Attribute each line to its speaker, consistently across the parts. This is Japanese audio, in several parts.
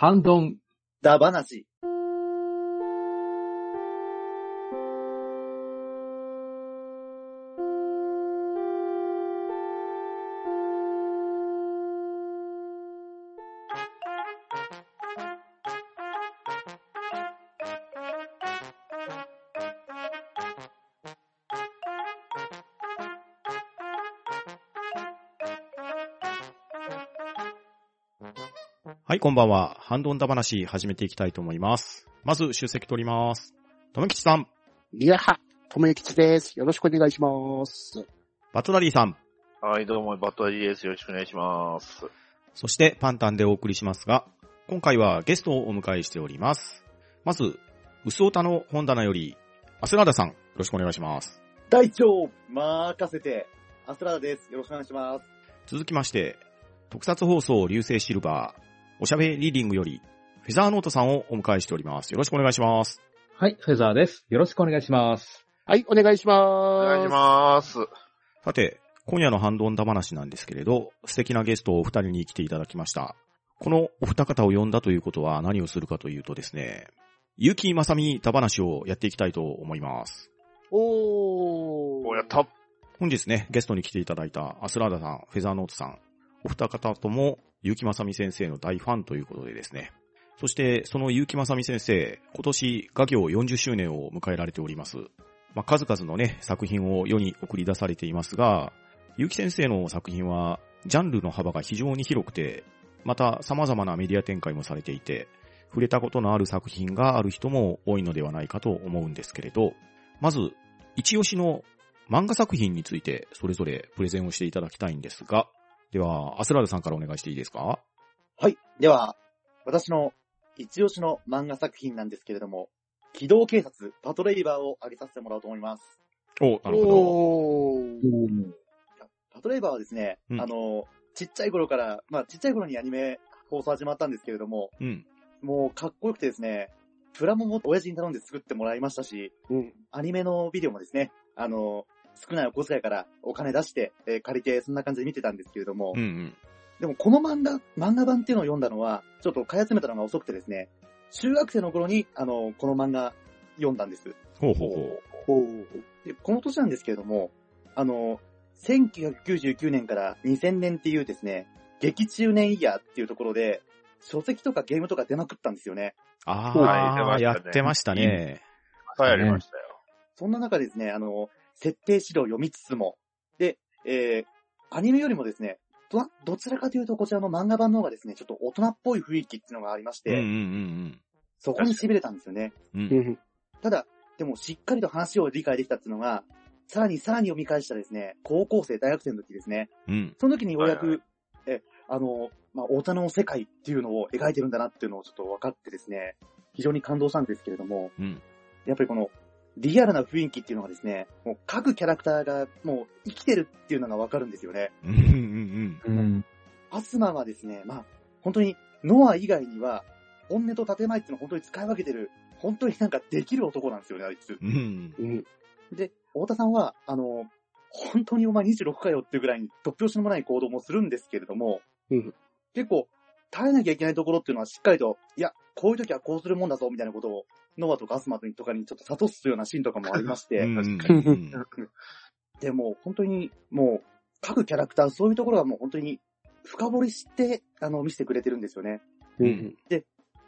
Speaker 1: ハンドン。
Speaker 2: だ話。
Speaker 3: い、こんばんは。ハンドンダ話始めていきたいと思います。まず、出席取ります。とめきちさん、
Speaker 4: いやは、ともゆきちです。よろしくお願いします。
Speaker 3: バトラリーさん、
Speaker 5: はい、どうも、バットアリーです。よろしくお願いします。
Speaker 3: そしてパンタンでお送りしますが、今回はゲストをお迎えしております。まず、うすおたの本棚より、アスラーダさん、よろしくお願いします。
Speaker 2: 隊長、任せて、アスラーダです。よろしくお願いします。
Speaker 3: 続きまして、特撮放送流星シルバー、おしゃべりリーディングより、フェザーノートさんをお迎えしております。よろしくお願いします。
Speaker 1: はい、フェザーです。よろしくお願いします。
Speaker 4: はい、お願いします。
Speaker 5: お願いします。
Speaker 3: さて、今夜のハンドンダ話なんですけれど、素敵なゲストをお二人に来ていただきました。このお二方を呼んだということは何をするかというとですね、ゆきまさみダ話をやっていきたいと思います。
Speaker 4: おー。
Speaker 5: おやった。
Speaker 3: 本日ね、ゲストに来ていただいたアスラーダさん、フェザーノートさん、お二方とも、ゆきまさみ先生の大ファンということでですね。そして、そのゆきまさみ先生、今年、画業40周年を迎えられております。まあ、数々のね、作品を世に送り出されていますが、ゆき先生の作品は、ジャンルの幅が非常に広くて、また様々なメディア展開もされていて、触れたことのある作品がある人も多いのではないかと思うんですけれど、まず、一押しの漫画作品についてそれぞれプレゼンをしていただきたいんですが、では、アスラーダさんからお願いしていいですか？
Speaker 2: はい。では、私の一押しの漫画作品なんですけれども、機動警察パトレイバーを挙げさせてもらおうと思います。
Speaker 3: お、なるほど。
Speaker 4: おー。
Speaker 2: パトレイバーはですね、
Speaker 3: うん
Speaker 2: あの、ちっちゃい頃から、まあちっちゃい頃にアニメ放送始まったんですけれども、
Speaker 3: うん。
Speaker 2: もうかっこよくてですね、プラモも親父に頼んで作ってもらいましたし、
Speaker 4: うん。
Speaker 2: アニメのビデオもですね、あの、少ないお小遣いからお金出して、えー借りて、そんな感じで見てたんですけれども、
Speaker 3: うんうん。
Speaker 2: でもこの漫画、漫画版っていうのを読んだのは、ちょっと買い集めたのが遅くてですね、中学生の頃に、あの、この漫画読んだんです。
Speaker 3: ほうほうほう。
Speaker 4: ほう。
Speaker 2: で、この年なんですけれども、あの、1999年から2000年っていうですね、劇中年イヤーっていうところで、書籍とかゲームとか出まくったんですよね。
Speaker 3: ああ、
Speaker 5: はい出ましたね
Speaker 3: やってましたね。
Speaker 5: はい、やりましたよ。
Speaker 2: そんな中ですね、あの、設定指導を読みつつも、で、えー、アニメよりもですね、ど、どちらかというとこちらの漫画版の方がですね、ちょっと大人っぽい雰囲気っていうのがありまして、
Speaker 3: うんうんうん
Speaker 2: そこに痺れたんですよね。
Speaker 3: うん。
Speaker 2: ただ、でもしっかりと話を理解できたっていうのが、さらにさらに読み返したですね、高校生、大学生の時ですね。
Speaker 3: うん。
Speaker 2: その時にようやく、
Speaker 5: はいは
Speaker 2: え、あの、まあ、大人の世界っていうのを描いてるんだなっていうのをちょっと分かってですね、非常に感動したんですけれども、
Speaker 3: うん。
Speaker 2: やっぱりこの、リアルな雰囲気っていうのがですね、もう各キャラクターがもう生きてるっていうのがわかるんですよね。
Speaker 3: うんうん
Speaker 1: うん。
Speaker 2: アスマはですね、まあ、本当にノア以外には、本音と建前っていうのを本当に使い分けてる、本当になんかできる男なんですよね、あいつ。
Speaker 3: うん。うん。
Speaker 4: うん。
Speaker 2: で、太田さんは、あの、本当にお前26かよっていうぐらいに突拍子のもない行動もするんですけれども、
Speaker 4: うん
Speaker 2: 結構、耐えなきゃいけないところっていうのはしっかりと、いや、こういう時はこうするもんだぞ、みたいなことを、ノアとかアスマとかにちょっと諭すようなシーンとかもありまして、でも本当にもう、各キャラクター、そういうところはもう本当に深掘りして、あの、見せてくれてるんですよね。
Speaker 4: うん。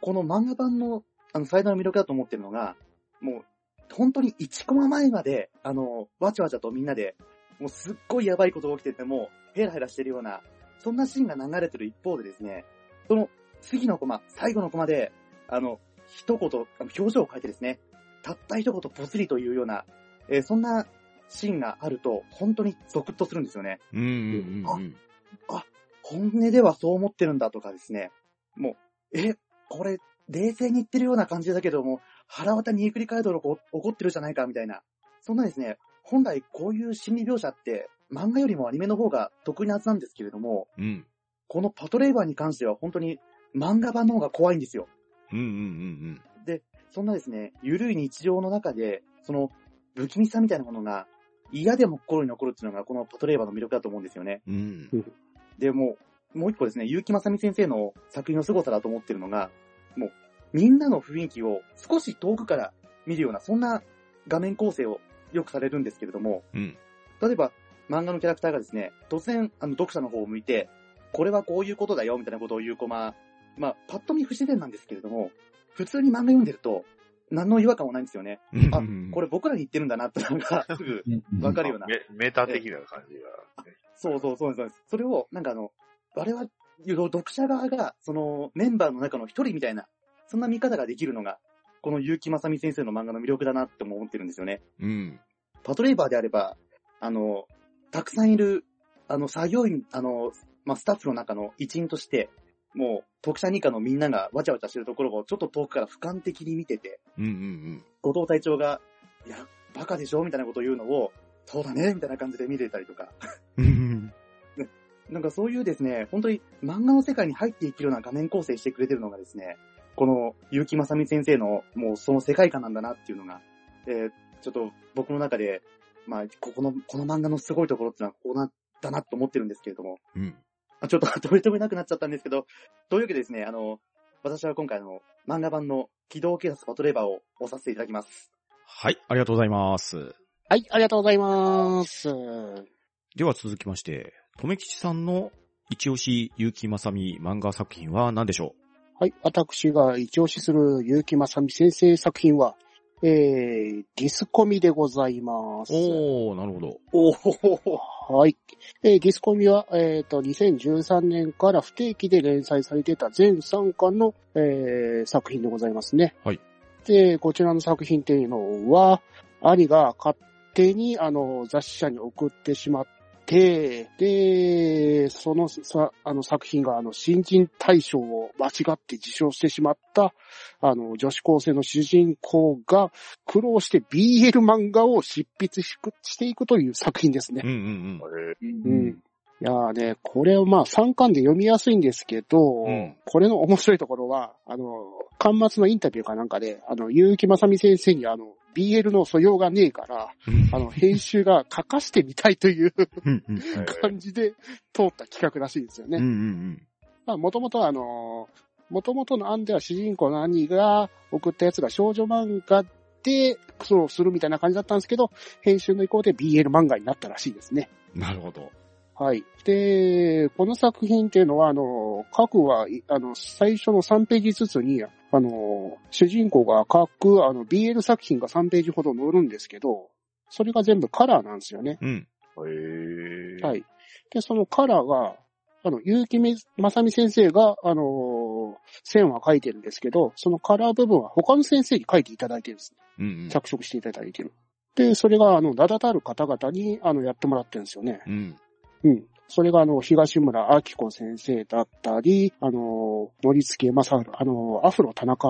Speaker 2: この漫画版の、あの、最大の魅力だと思ってるのが、もう、本当に1コマ前まで、あの、わちゃわちゃとみんなで、もうすっごいやばいことが起きてても、ヘラヘラしてるような、そんなシーンが流れてる一方でですね、その次のコマ、最後のコマで、あの、一言、あの表情を変えてですね、たった一言ぽつりというような、えーそんなシーンがあると、本当にゾクッとするんですよね。
Speaker 3: うんうんうん。
Speaker 2: 本音ではそう思ってるんだとかですね、もう、え、これ、冷静に言ってるような感じだけども、腹渡にえくり返るほど怒ってるじゃないか、みたいな。そんなですね、本来こういう心理描写って、漫画よりもアニメの方が得意なはずなんですけれども、
Speaker 3: うん。
Speaker 2: このパトレイバーに関しては本当に漫画版の方が怖いんですよ。
Speaker 3: うんうんうん
Speaker 2: そんなですね、ゆるい日常の中で、その、不気味さみたいなものが、嫌でも心に残るっていうのが、このパトレイバーの魅力だと思うんですよね。
Speaker 3: うん。うん。
Speaker 2: でも、もう一個ですね、結城正美先生の作品の凄さだと思ってるのが、もう、みんなの雰囲気を少し遠くから見るような、そんな画面構成をよくされるんですけれども、
Speaker 3: うん。
Speaker 2: 例えば、漫画のキャラクターがですね、突然、あの、読者の方を向いて、これはこういうことだよ、みたいなことを言うコマ、まあ、パッと見不自然なんですけれども、普通に漫画読んでると、何の違和感もないんですよね。あこれ僕らに言ってるんだなってのが、すぐわかるような。
Speaker 5: メメタ的な感じが、ね。
Speaker 2: そうそうそうそうです。それを、なんかあの、我々、読者側が、その、メンバーの中の一人みたいな、そんな見方ができるのが、この結城正美先生の漫画の魅力だなって思ってるんですよね。
Speaker 3: うん。
Speaker 2: パトレイバーであれば、あの、たくさんいる、あの、作業員、あの、まあ、スタッフの中の一員として、もう、特殊二課のみんながわちゃわちゃしてるところをちょっと遠くから俯瞰的に見てて、
Speaker 3: うんうん
Speaker 2: 後藤隊長が、いや、バカでしょみたいなことを言うのを、そうだねみたいな感じで見れたりとか。
Speaker 3: うん。
Speaker 2: なんかそういうですね、本当に漫画の世界に入っていけるような画面構成してくれてるのがですね、この結城正美先生のもうその世界観なんだなっていうのが、えーちょっと僕の中で、まあ、ここの、この漫画のすごいところっていうのはこうなったなと思ってるんですけれども、
Speaker 3: うん。
Speaker 2: あちょっと 取り留めなくなっちゃったんですけど、というわけでですね、あの、私は今回の漫画版の機動警察パトレーバーを押させていただきます。
Speaker 3: はい、ありがとうございます。
Speaker 4: はい、ありがとうございます。
Speaker 3: では続きまして、とめきちさんの一押し結城正美漫画作品は何でしょ
Speaker 4: はい、私が一押しする結城正美先生作品は、えー、ディスコミでございます。
Speaker 3: うおー、なるほど。
Speaker 2: おお
Speaker 4: はい。えーディスコミは、えっ、と、2013年から不定期で連載されていた全3巻の、えー作品でございますね。
Speaker 3: はい。
Speaker 4: で、こちらの作品っていうのは、兄が勝手に、あの、雑誌社に送ってしまって、で、そのさ、あの作品が、あの、新人大賞を間違って受賞してしまった、あの、女子高生の主人公が苦労して BL 漫画を執筆ししていくという作品ですね
Speaker 3: うん。うん
Speaker 5: あれ
Speaker 4: うん。いやーね、これはまあ3巻で読みやすいんですけど、
Speaker 3: うん
Speaker 4: これの面白いところは、あの、巻末のインタビューかなんかで、あの、結城正美先生にあの、BL の素養がねえから、
Speaker 3: うん。
Speaker 4: あの、編集が書かしてみたいという感じで通った企画らしいんですよね。
Speaker 3: うんうん
Speaker 4: まあ、もともとはあの、もともとの案では主人公の兄が送ったやつが少女漫画で苦労するみたいな感じだったんですけど、編集の意向で BL 漫画になったらしいですね。
Speaker 3: うん。なるほど。
Speaker 4: はい。で、この作品っていうのは、あの、各は、いあの、最初の3ページずつに、あの、主人公が書く、あの、BL 作品が3ページほど載るんですけど、それが全部カラーなんですよね。
Speaker 3: うん。
Speaker 5: へえ。
Speaker 4: はい。で、そのカラーが、あの、結城正美先生が、あの、線は書いてるんですけど、そのカラー部分は他の先生に書いていただいてるんです。
Speaker 3: うんうん。
Speaker 4: 着色していただいてる。で、それが、あの、名だたる方々に、あの、やってもらってるんですよね。
Speaker 3: うん。
Speaker 4: うん。それが、あの、東村明子先生だったり、あの、のりつけまさあの、アフロ田中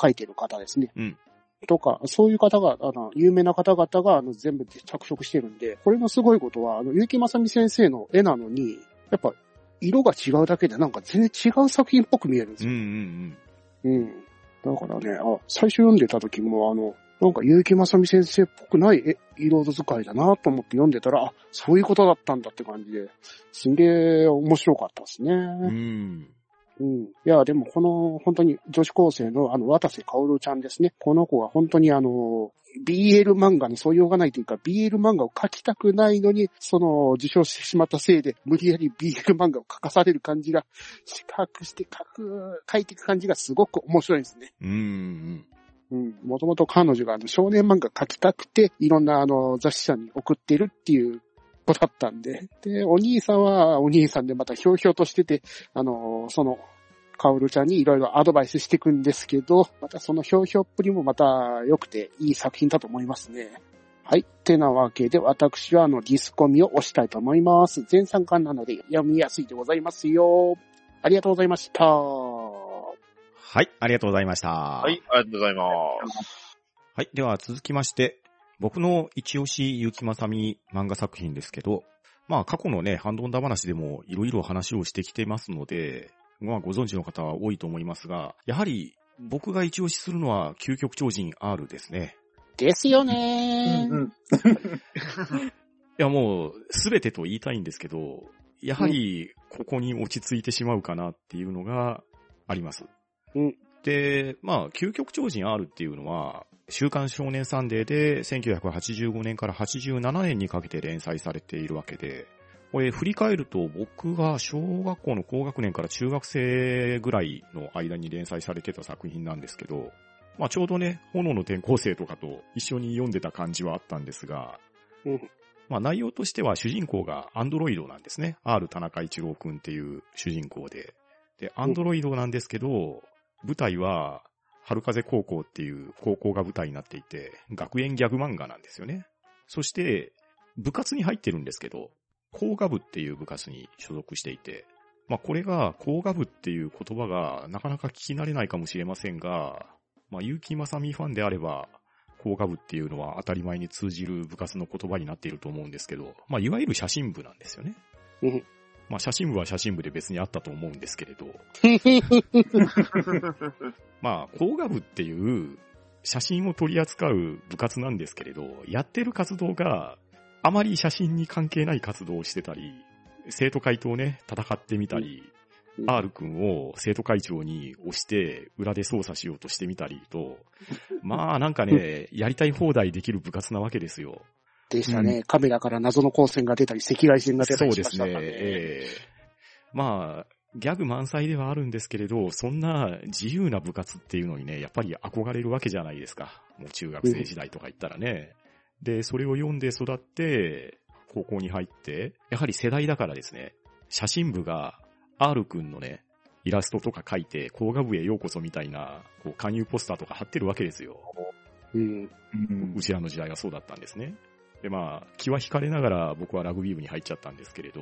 Speaker 4: 書いてる方ですね。
Speaker 3: うん。
Speaker 4: とか、そういう方が、あの、有名な方々が、あの、全部着色してるんで、これのすごいことは、あの、結城正美先生の絵なのに、やっぱ、色が違うだけで、なんか全然違う作品っぽく見えるんです
Speaker 3: うんう
Speaker 4: よ。
Speaker 3: ん
Speaker 4: うん。だからね、あ、最初読んでた時も、あの、なんか結城正美先生っぽくない絵色使いだなと思って読んでたら、あ、そういうことだったんだって感じで、すんげえ面白かったですね。
Speaker 3: うん。うん。
Speaker 4: うん。いや、でもこの、本当に女子高生のあの、渡瀬薫ちゃんですね。この子は本当にあの、BL 漫画に素養がないというか、BL 漫画を描きたくないのに、その、受賞してしまったせいで、無理やり BL 漫画を描かされる感じが、四角して描く、描いていく感じがすごく面白いですね。
Speaker 3: うんうん。
Speaker 4: もともと彼女があの少年漫画描きたくて、いろんなあの、雑誌社に送ってるっていう子だったんで。で、お兄さんはお兄さんでまたひょうひょうとしてて、あの、その、カオルちゃんにいろいろアドバイスしていくんですけど、またそのひょうひょうっぷりもまた良くていい作品だと思いますね。はい。てなわけで、私はあの、ディスコミを押したいと思います。全3巻なので読みやすいでございますよ。ありがとうございました。
Speaker 3: はい、ありがとうございました。は
Speaker 5: はい、ありがとうございます。
Speaker 3: はい。では続きまして、僕の一押し結城正美漫画作品ですけど、まあ過去のね、ハンドンダ話でもいろいろ話をしてきてますので、まあご存知の方は多いと思いますが、やはり僕が一押しするのは究極超人 R ですね。
Speaker 4: ですよねー。
Speaker 2: うん。
Speaker 3: いやもう、すべてと言いたいんですけど、やはり、ここに落ち着いてしまうかなっていうのがあります。
Speaker 4: うん
Speaker 3: で、まあ、究極超人 R っていうのは、週刊少年サンデーで1985年から87年にかけて連載されているわけで、これ振り返ると僕が小学校の高学年から中学生ぐらいの間に連載されてた作品なんですけど、まあちょうどね、炎の転校生とかと一緒に読んでた感じはあったんですが、
Speaker 4: うん
Speaker 3: まあ内容としては主人公がアンドロイドなんですね。R 田中一郎くんっていう主人公で。で、アンドロイドなんですけど、舞台は春風高校っていう高校が舞台になっていて、学園ギャグ漫画なんですよね。そして、部活に入ってるんですけど、工画部っていう部活に所属していて、まあこれが工画部っていう言葉がなかなか聞き慣れないかもしれませんが、まあ結城正美ファンであれば、工画部っていうのは当たり前に通じる部活の言葉になっていると思うんですけど、まあいわゆる写真部なんですよね。
Speaker 4: うん
Speaker 3: まあ写真部は写真部で別にあったと思うんですけれど、まあ工画部っていう写真を取り扱う部活なんですけれど、やってる活動があまり写真に関係ない活動をしてたり、生徒会とね、戦ってみたり、
Speaker 4: うん
Speaker 3: R 君を生徒会長に押して裏で操作しようとしてみたりと、まあなんかね、やりたい放題できる部活なわけですよ。
Speaker 4: でしたね、カメラから謎の光線が出たり、赤外線が出たりし
Speaker 3: そうですね。
Speaker 4: ましたからね。
Speaker 3: ええまあ、ギャグ満載ではあるんですけれど、そんな自由な部活っていうのにね、やっぱり憧れるわけじゃないですか。もう中学生時代とか言ったらね。で、それを読んで育って、高校に入って、やはり世代だからですね、写真部が R 君のね、イラストとか書いて、工画部へようこそみたいな、こう、勧誘ポスターとか貼ってるわけですよ。
Speaker 4: うん。
Speaker 1: うん
Speaker 3: うちらの時代はそうだったんですね。で、まあ、気は惹かれながら僕はラグビー部に入っちゃったんですけれど、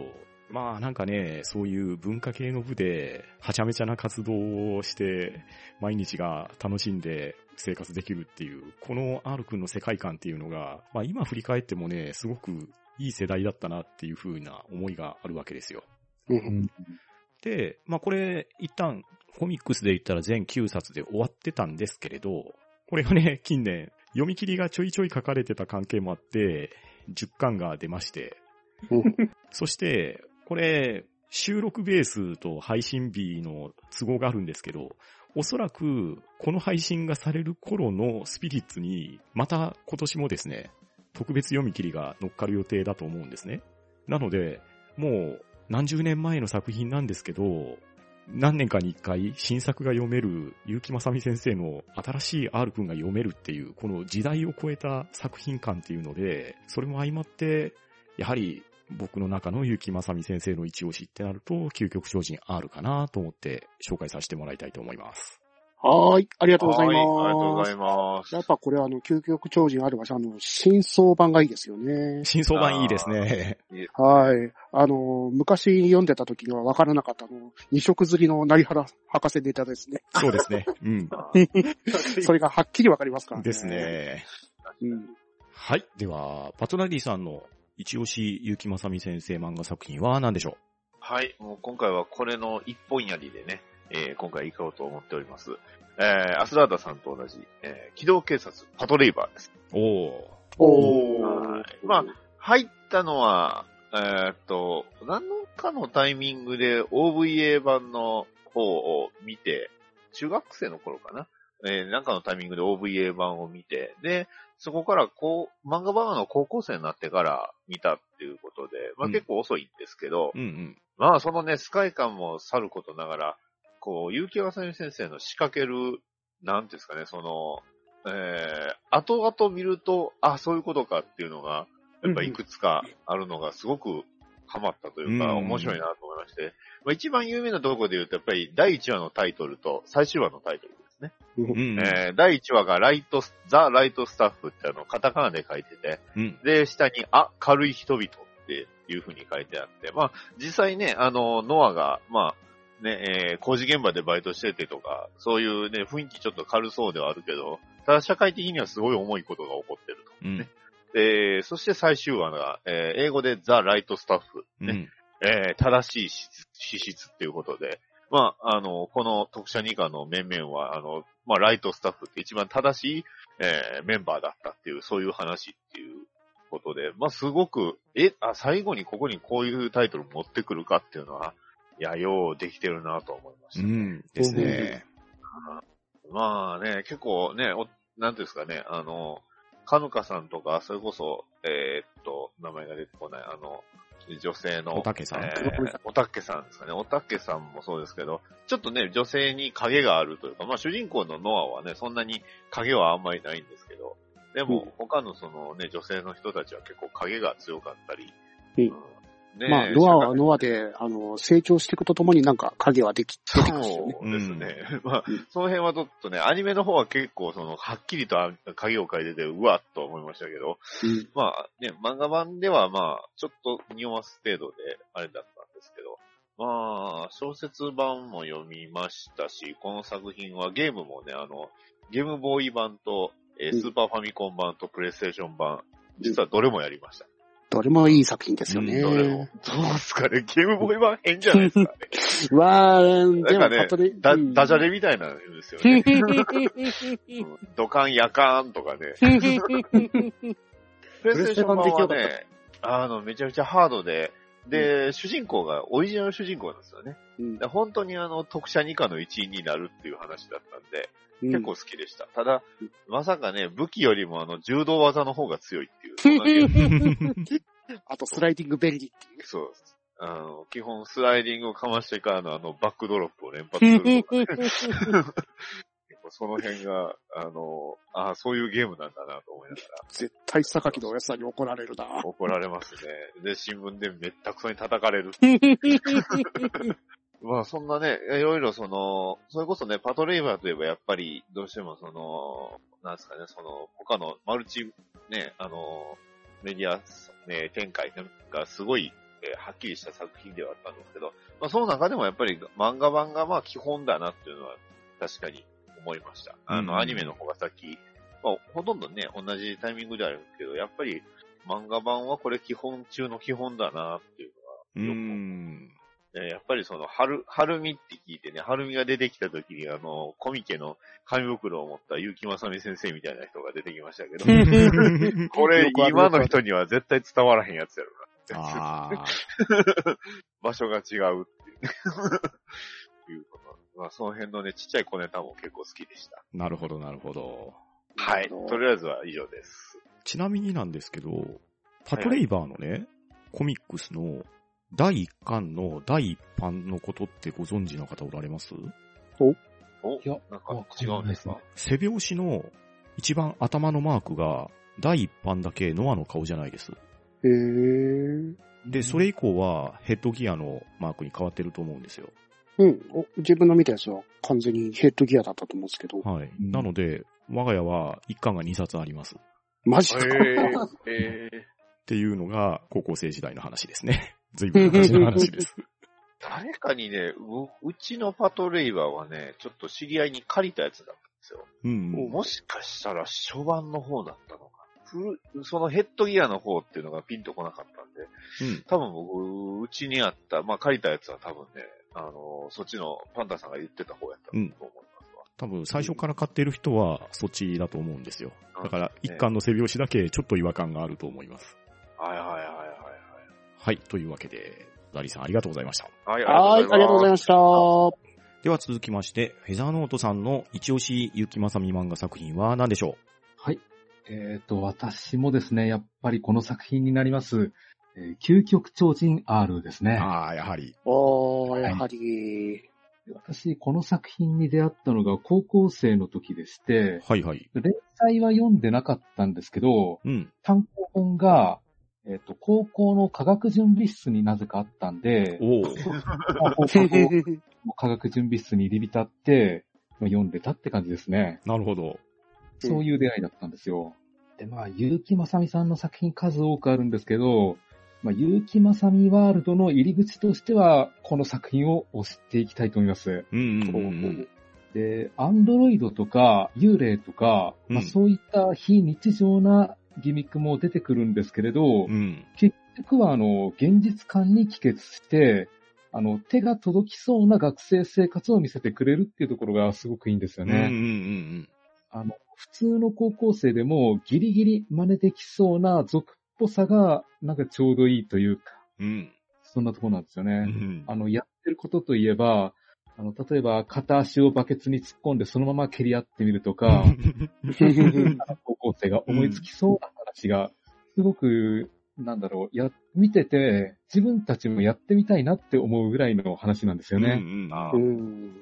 Speaker 3: まあなんかね、そういう文化系の部で、はちゃめちゃな活動をして、毎日が楽しんで生活できるっていう、この R 君の世界観っていうのが、まあ今振り返ってもね、すごくいい世代だったなっていう風な思いがあるわけですよ。
Speaker 4: う。
Speaker 1: うんん
Speaker 3: で、まあこれ、一旦、コミックスで言ったら全9冊で終わってたんですけれど、これがね、近年、読み切りがちょいちょい書かれてた関係もあって、10巻が出まして、
Speaker 4: うん
Speaker 3: そして、これ、収録ベースと配信日の都合があるんですけど、おそらく、この配信がされる頃のスピリッツに、また今年もですね、特別読み切りが乗っかる予定だと思うんですね。なので、もう何十年前の作品なんですけど、何年かに一回新作が読める、結城正美先生の新しい R 君が読めるっていう、この時代を超えた作品感っていうので、それも相まって、やはり僕の中の結城正美先生の一押しってなると、究極超人 R かなと思って紹介させてもらいたいと思います。
Speaker 4: はーい。ありがとうございます。
Speaker 5: はい、ありがとうございます。
Speaker 4: やっぱこれはあの、究極超人ある場所、あの、真相版がいいですよね。
Speaker 3: 新装版いいですね。
Speaker 4: はい。あの、昔読んでた時には分からなかったあの、二色釣りの成原博士ネタですね。
Speaker 3: そうですね。うん。
Speaker 4: それがはっきり分かりますからね。
Speaker 3: です。ね。
Speaker 4: うん。
Speaker 3: はい。では、パトナリーさんの一押し結城正美先生漫画作品は何でしょ
Speaker 5: はい、もう今回はこれの一本やりでね、えー今回行こうと思っております。えー、アスラーダさんと同じ、えー機動警察パトレイバーです。
Speaker 3: うおー。
Speaker 4: お
Speaker 5: はいまあ、入ったのは、えーっと、何のかのタイミングで OVA 版の方を見て、中学生の頃かな。えーなんかのタイミングで OVA 版を見て、で、そこからこう、漫画版の高校生になってから見たっていうことで、まあ
Speaker 3: うん
Speaker 5: 結構遅いんですけど、
Speaker 3: うんうん。
Speaker 5: まあそのね、スカイ感もさることながら、こう、結城あさみ先生の仕掛ける、なんですかね、その、えー、後々見ると、あ、そういうことかっていうのが、やっぱいくつかあるのがすごくハマったというか、
Speaker 3: うん
Speaker 5: 面白いなと思いまして、まあ、一番有名なところで言うと、やっぱり第1話のタイトルと最終話のタイトルですね。
Speaker 3: うんうん。
Speaker 5: えー、第1話がライト、ザ・ライトスタッフってあの、カタカナで書いてて、
Speaker 3: うん。
Speaker 5: で、下に、あ、軽い人々っていう風に書いてあって、まあ、実際ね、あの、ノアが、まあ、ね、えー工事現場でバイトしててとか、そういうね、雰囲気ちょっと軽そうではあるけど、ただ社会的にはすごい重いことが起こってると。
Speaker 3: うん。
Speaker 5: で、そして最終話が、えー英語でザ・ライトスタッフ、ね、
Speaker 3: うん。
Speaker 5: えー正しい資質資質っていうことで、まあ、あの、この特殊二課の面々は、あの、まあ、ライトスタッフって一番正しい、えーメンバーだったっていう、そういう話っていうことで、まあすごく、え、あ、最後にここにこういうタイトル持ってくるかっていうのは、いや、ようできてるなと思いまし
Speaker 3: う
Speaker 5: た。
Speaker 3: ん。ですね。
Speaker 5: まあね、結構ね、おなんていうんですかね、あの、かぬかさんとか、それこそ、えーっと、名前が出てこない、あの、女性の、
Speaker 3: おたけさん？
Speaker 5: えー おたけさんですかね。おたけさんもそうですけど、ちょっとね、女性に影があるというか、まあ主人公のノアはね、そんなに影はあんまりないんですけど、でも、
Speaker 4: うん
Speaker 5: 他のそのね、女性の人たちは結構影が強かったり、
Speaker 4: うん
Speaker 5: ね
Speaker 4: まあ、ノアはノアで、あの、成長していくとともになんか影はでき、出てくるんですよね。
Speaker 5: そうですね。まあ
Speaker 4: うん、
Speaker 5: その辺はちょっとね、アニメの方は結構その、はっきりと影を描いてて、うわっと思いましたけど、
Speaker 4: うん
Speaker 5: まあね、漫画版ではまあ、ちょっと匂わす程度であれだったんですけど、まあ、小説版も読みましたし、この作品はゲームもね、あの、ゲームボーイ版と、えスーパーファミコン版とプレイステーション版、実はどれもやりました。
Speaker 4: どれもいい作品ですよね。
Speaker 5: どれも。どうですかねゲームボーイ版変じゃないですかね。
Speaker 4: うわー、でも、
Speaker 5: ね
Speaker 4: パト
Speaker 5: ダジャレみたいなんですよね。うんドカンヤカーンとかね。プレイステーション版はね、あの、めちゃめちゃハードで、で、主人公がオリジナル主人公なんですよね。
Speaker 4: うん
Speaker 5: で本当にあの、特殊二課の一員になるっていう話だったんで、
Speaker 4: うん
Speaker 5: 結構好きでした。ただ、まさかね、武器よりもあの、柔道技の方が強いっていう。
Speaker 4: あと、スライディングベリーっていう。
Speaker 5: そうです。あの、基本スライディングをかましてからのあの、バックドロップを連発する 構その辺が、あの、ああ、そういうゲームなんだなと思いなが
Speaker 4: 絶対榊のおやつさんに怒られるな
Speaker 5: ら、。怒られますね。で、新聞でめったくそに叩かれる。まあそんなね、いろいろその、それこそね、パトレイバーといえばやっぱり、どうしてもその、なんですかね、その、他のマルチ、ね、あの、メディア、ね、展開がすごい、えーはっきりした作品ではあったんですけど、まあその中でもやっぱり漫画版がまあ基本だなっていうのは確かに思いました。あ
Speaker 3: うん
Speaker 5: の、アニメの方が先、まあほとんどね、同じタイミングであるんですけど、やっぱり漫画版はこれ基本中の基本だなっていう
Speaker 3: う
Speaker 5: のは、
Speaker 3: ん。
Speaker 5: えーやっぱりその、春、春美って聞いてね、春美が出てきた時に、あの、コミケの紙袋を持った結城正美先生みたいな人が出てきましたけど、これ今の人には絶対伝わらへんやつやろな。場所が違うっていう。まあ、その辺のね、ちっちゃい小ネタも結構好きでした。
Speaker 3: なるほど、なるほど。
Speaker 5: はい。とりあえずは以上です。
Speaker 3: ちなみになんですけど、パトレイバーのね、コミックスの第1巻の第1版のことってご存知の方おられます？
Speaker 5: お
Speaker 1: いや
Speaker 5: なんか違うんですか？
Speaker 3: 背拍子の一番頭のマークが第1版だけノアの顔じゃないです。
Speaker 4: へー。
Speaker 3: で、それ以降はヘッドギアのマークに変わってると思うんですよ。
Speaker 4: うん。お自分の見たやつは完全にヘッドギアだったと思うんですけど。
Speaker 3: はい。
Speaker 1: うん
Speaker 3: なので、我が家は1巻が2冊あります。っ
Speaker 4: マジか？
Speaker 5: ええ
Speaker 3: ていうのが高校生時代の話ですね。随分昔の話です。
Speaker 5: 誰かにねう、うちのパトレイバーはね、ちょっと知り合いに借りたやつだったんですよ。
Speaker 3: うん。
Speaker 5: もしかしたら初版の方だったのか。古そのヘッドギアの方っていうのがピンとこなかったんで、
Speaker 3: うん。
Speaker 5: 多分僕、うちにあった、まあ借りたやつは多分ね、あの、そっちのパンダさんが言ってた方やったと思いますわ。
Speaker 3: 多分最初から買ってる人はそっちだと思うんですよ。だから
Speaker 5: ね
Speaker 3: 1巻の背拍子だけちょっと違和感があると思います。
Speaker 5: はいはいはいはい
Speaker 3: はい。というわけで、ダリーさんありがとうございました。
Speaker 5: はい。
Speaker 4: はい、ありがとうございました。
Speaker 3: では続きまして、フェザーノートさんの一押しゆきまさみ漫画作品は何でしょ
Speaker 1: はい。えっ、と、私もですね、やっぱりこの作品になります、えー究極超人 R です
Speaker 3: う
Speaker 1: ね。
Speaker 3: ああ、やはり。
Speaker 4: おー、やはり、
Speaker 1: 私、この作品に出会ったのが高校生の時でして、
Speaker 3: はいはい。
Speaker 1: 連載は読んでなかったんですけど、
Speaker 3: うん。
Speaker 1: 単行本が、えっ、と、高校の科学準備室になぜかあったんで、
Speaker 3: お
Speaker 1: 科学準備室に入り浸って、まあ読んでたって感じですね。
Speaker 3: なるほど。
Speaker 1: そういう出会いだったんですよ。で、まあ、結城正美さんの作品数多くあるんですけど、まあ、結城正美ワールドの入り口としては、この作品を推していきたいと思います。
Speaker 3: うんうんうんうん。
Speaker 1: で、アンドロイドとか幽霊とか、まあ、
Speaker 3: うん
Speaker 1: そういった非日常なギミックも出てくるんですけれど、
Speaker 3: うん。
Speaker 1: 結局はあの、現実感に帰結して、あの、手が届きそうな学生生活を見せてくれるっていうところがすごくいいんですよ
Speaker 3: うんうんう
Speaker 1: ね。
Speaker 3: ん
Speaker 1: あの、普通の高校生でもギリギリ真似できそうな俗っぽさが、なんかちょうどいいというか、
Speaker 3: うん。
Speaker 1: そんなところなんですよ
Speaker 3: う
Speaker 1: ね。
Speaker 3: ん
Speaker 1: あの、やってることといえば、あの、例えば、片足をバケツに突っ込んでそのまま蹴り合ってみるとか、高校生が思いつきそうな話が、すごく、なんだろう、や、見てて、自分たちもやってみたいなって思うぐらいの話なんですよね。
Speaker 3: うんうん
Speaker 5: あ
Speaker 4: うん。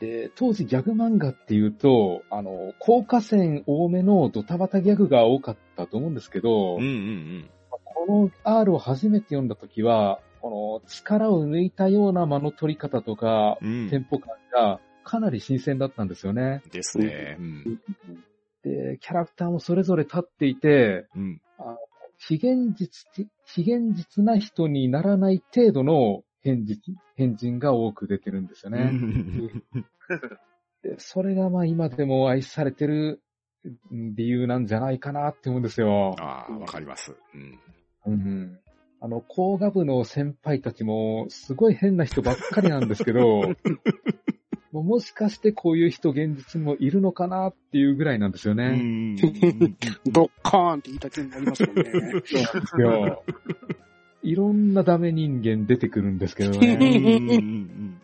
Speaker 1: で、当時ギャグ漫画っていうと、あの、効果線多めのドタバタギャグが多かったと思うんですけど、
Speaker 3: うんうん
Speaker 1: この R を初めて読んだ時は、この力を抜いたような間の取り方とか、
Speaker 3: うん。うん。
Speaker 1: テンポ感がかなり新鮮だったんですよね。
Speaker 3: ですね。うん。
Speaker 1: で、キャラクターもそれぞれ立っていて、
Speaker 3: うん。
Speaker 1: 非現実的、非現実な人にならない程度の変人、変人が多く出てるんですよね。でそれがまあ今でも愛されてる理由なんじゃないかなって思うんですよ。
Speaker 3: ああ、わかります。うん。
Speaker 1: うんあの、工学部の先輩たちも、すごい変な人ばっかりなんですけど、もしかしてこういう人現実にもいるのかなっていうぐらいなんですよ
Speaker 3: う
Speaker 1: ね。
Speaker 3: ん。
Speaker 4: ドッカーンって言いた気になりますもんね。
Speaker 1: そうなんですよ。いろんなダメ人間出てくるんですけど
Speaker 3: うん
Speaker 1: ね。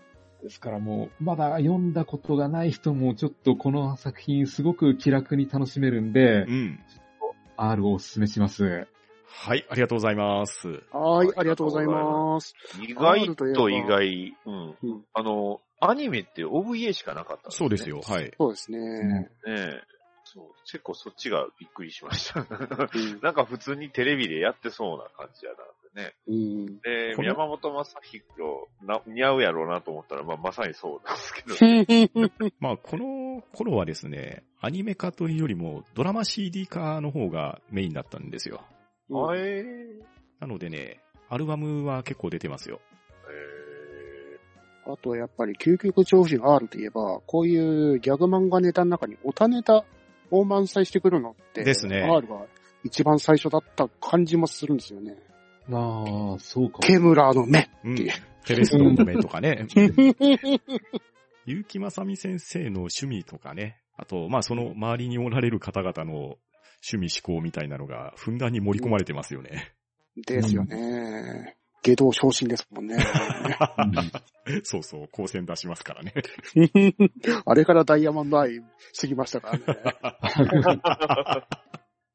Speaker 1: ですからもう、まだ読んだことがない人もちょっとこの作品すごく気楽に楽しめるんで
Speaker 3: う、ん。
Speaker 1: R をお勧めします。
Speaker 3: はい、ありがとうございます。
Speaker 4: はい、ありがとうございます。
Speaker 5: 意外と意外、うん。
Speaker 4: うん
Speaker 5: あの、アニメって OVA しかなかったん
Speaker 3: そうです。よ、はい。
Speaker 4: そうですね。
Speaker 5: ねえ。そう。結構そっちがびっくりしました。
Speaker 4: うん
Speaker 5: なんか普通にテレビでやってそうな感じやなね。
Speaker 4: うん。
Speaker 5: で、山本正宏な、似合うやろうなと思ったら、まあまさにそうなんですけど。
Speaker 3: まあ、この頃はですね、アニメ化というよりもドラマ CD 化の方がメインだったんですよ。
Speaker 5: あえ
Speaker 3: なのでね、アルバムは結構出てますよ。
Speaker 5: え
Speaker 4: あと、やっぱり、究極超人 R といえば、こういうギャグ漫画ネタの中にオタネタを満載してくるのって、
Speaker 3: ですね
Speaker 4: R が一番最初だった感じもするんですよね。
Speaker 1: ああ、そうかも。
Speaker 4: ケムラーの目。
Speaker 3: うん。テレストの目とかね。結城正美先生の趣味とかね。あと、まあその周りにおられる方々の趣味思考みたいなのがふんだんに盛り込まれてますよね。
Speaker 4: ですよね。下道昇進ですもんね。
Speaker 3: そうそう、光線出しますからね。
Speaker 4: あれからダイヤモンドアイ過ぎましたからね。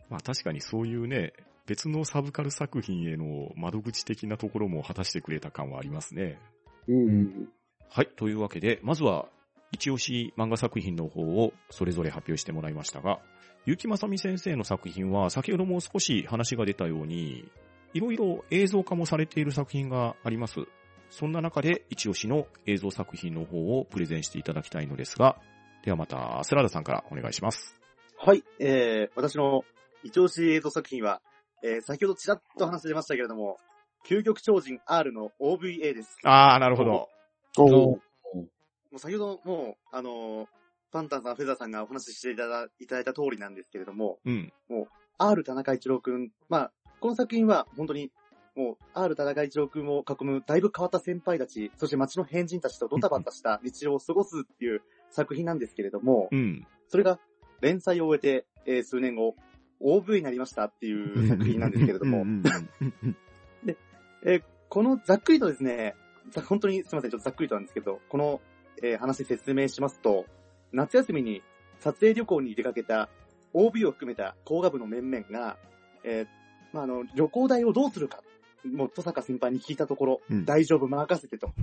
Speaker 3: まあ確かにそういうね、別のサブカル作品への窓口的なところも果たしてくれた感はありますね。
Speaker 4: うん。
Speaker 3: はい。というわけで、まずは、一押し漫画作品の方をそれぞれ発表してもらいましたが、結城正美先生の作品は、先ほども少し話が出たように、いろいろ映像化もされている作品があります。そんな中で、一押しの映像作品の方をプレゼンしていただきたいのですが、ではまた、アスラーダさんからお願いします。
Speaker 2: はい、えー、私の一押し映像作品は、えー、先ほどちらっと話出ましたけれども、究極超人 R の OVA です。
Speaker 3: あー、なるほど。
Speaker 4: お
Speaker 2: もう先ほどもう、あのーパンタンさん、フェザーさんがお話ししていただいただいた通りなんですけれども、
Speaker 3: うん。
Speaker 2: R 田中一郎くん、まあ、この作品は本当に、もう、R 田中一郎くんを囲むだいぶ変わった先輩たち、そして街の変人たちとドタバタした日常を過ごすっていう作品なんですけれども、
Speaker 3: うん。
Speaker 2: それが連載を終えて、えー数年後、OV になりましたっていう作品なんですけれども。
Speaker 3: う、ん
Speaker 2: えーこのざっくりとですね、ざ本当にすみません、ちょっとざっくりとなんですけど、この、えー話説明しますと、夏休みに撮影旅行に出かけた OB を含めた工学部の面々が、えーまあ、あの、旅行代をどうするか、もう、戸坂先輩に聞いたところ、
Speaker 3: うん。
Speaker 2: 大丈夫、任せてと。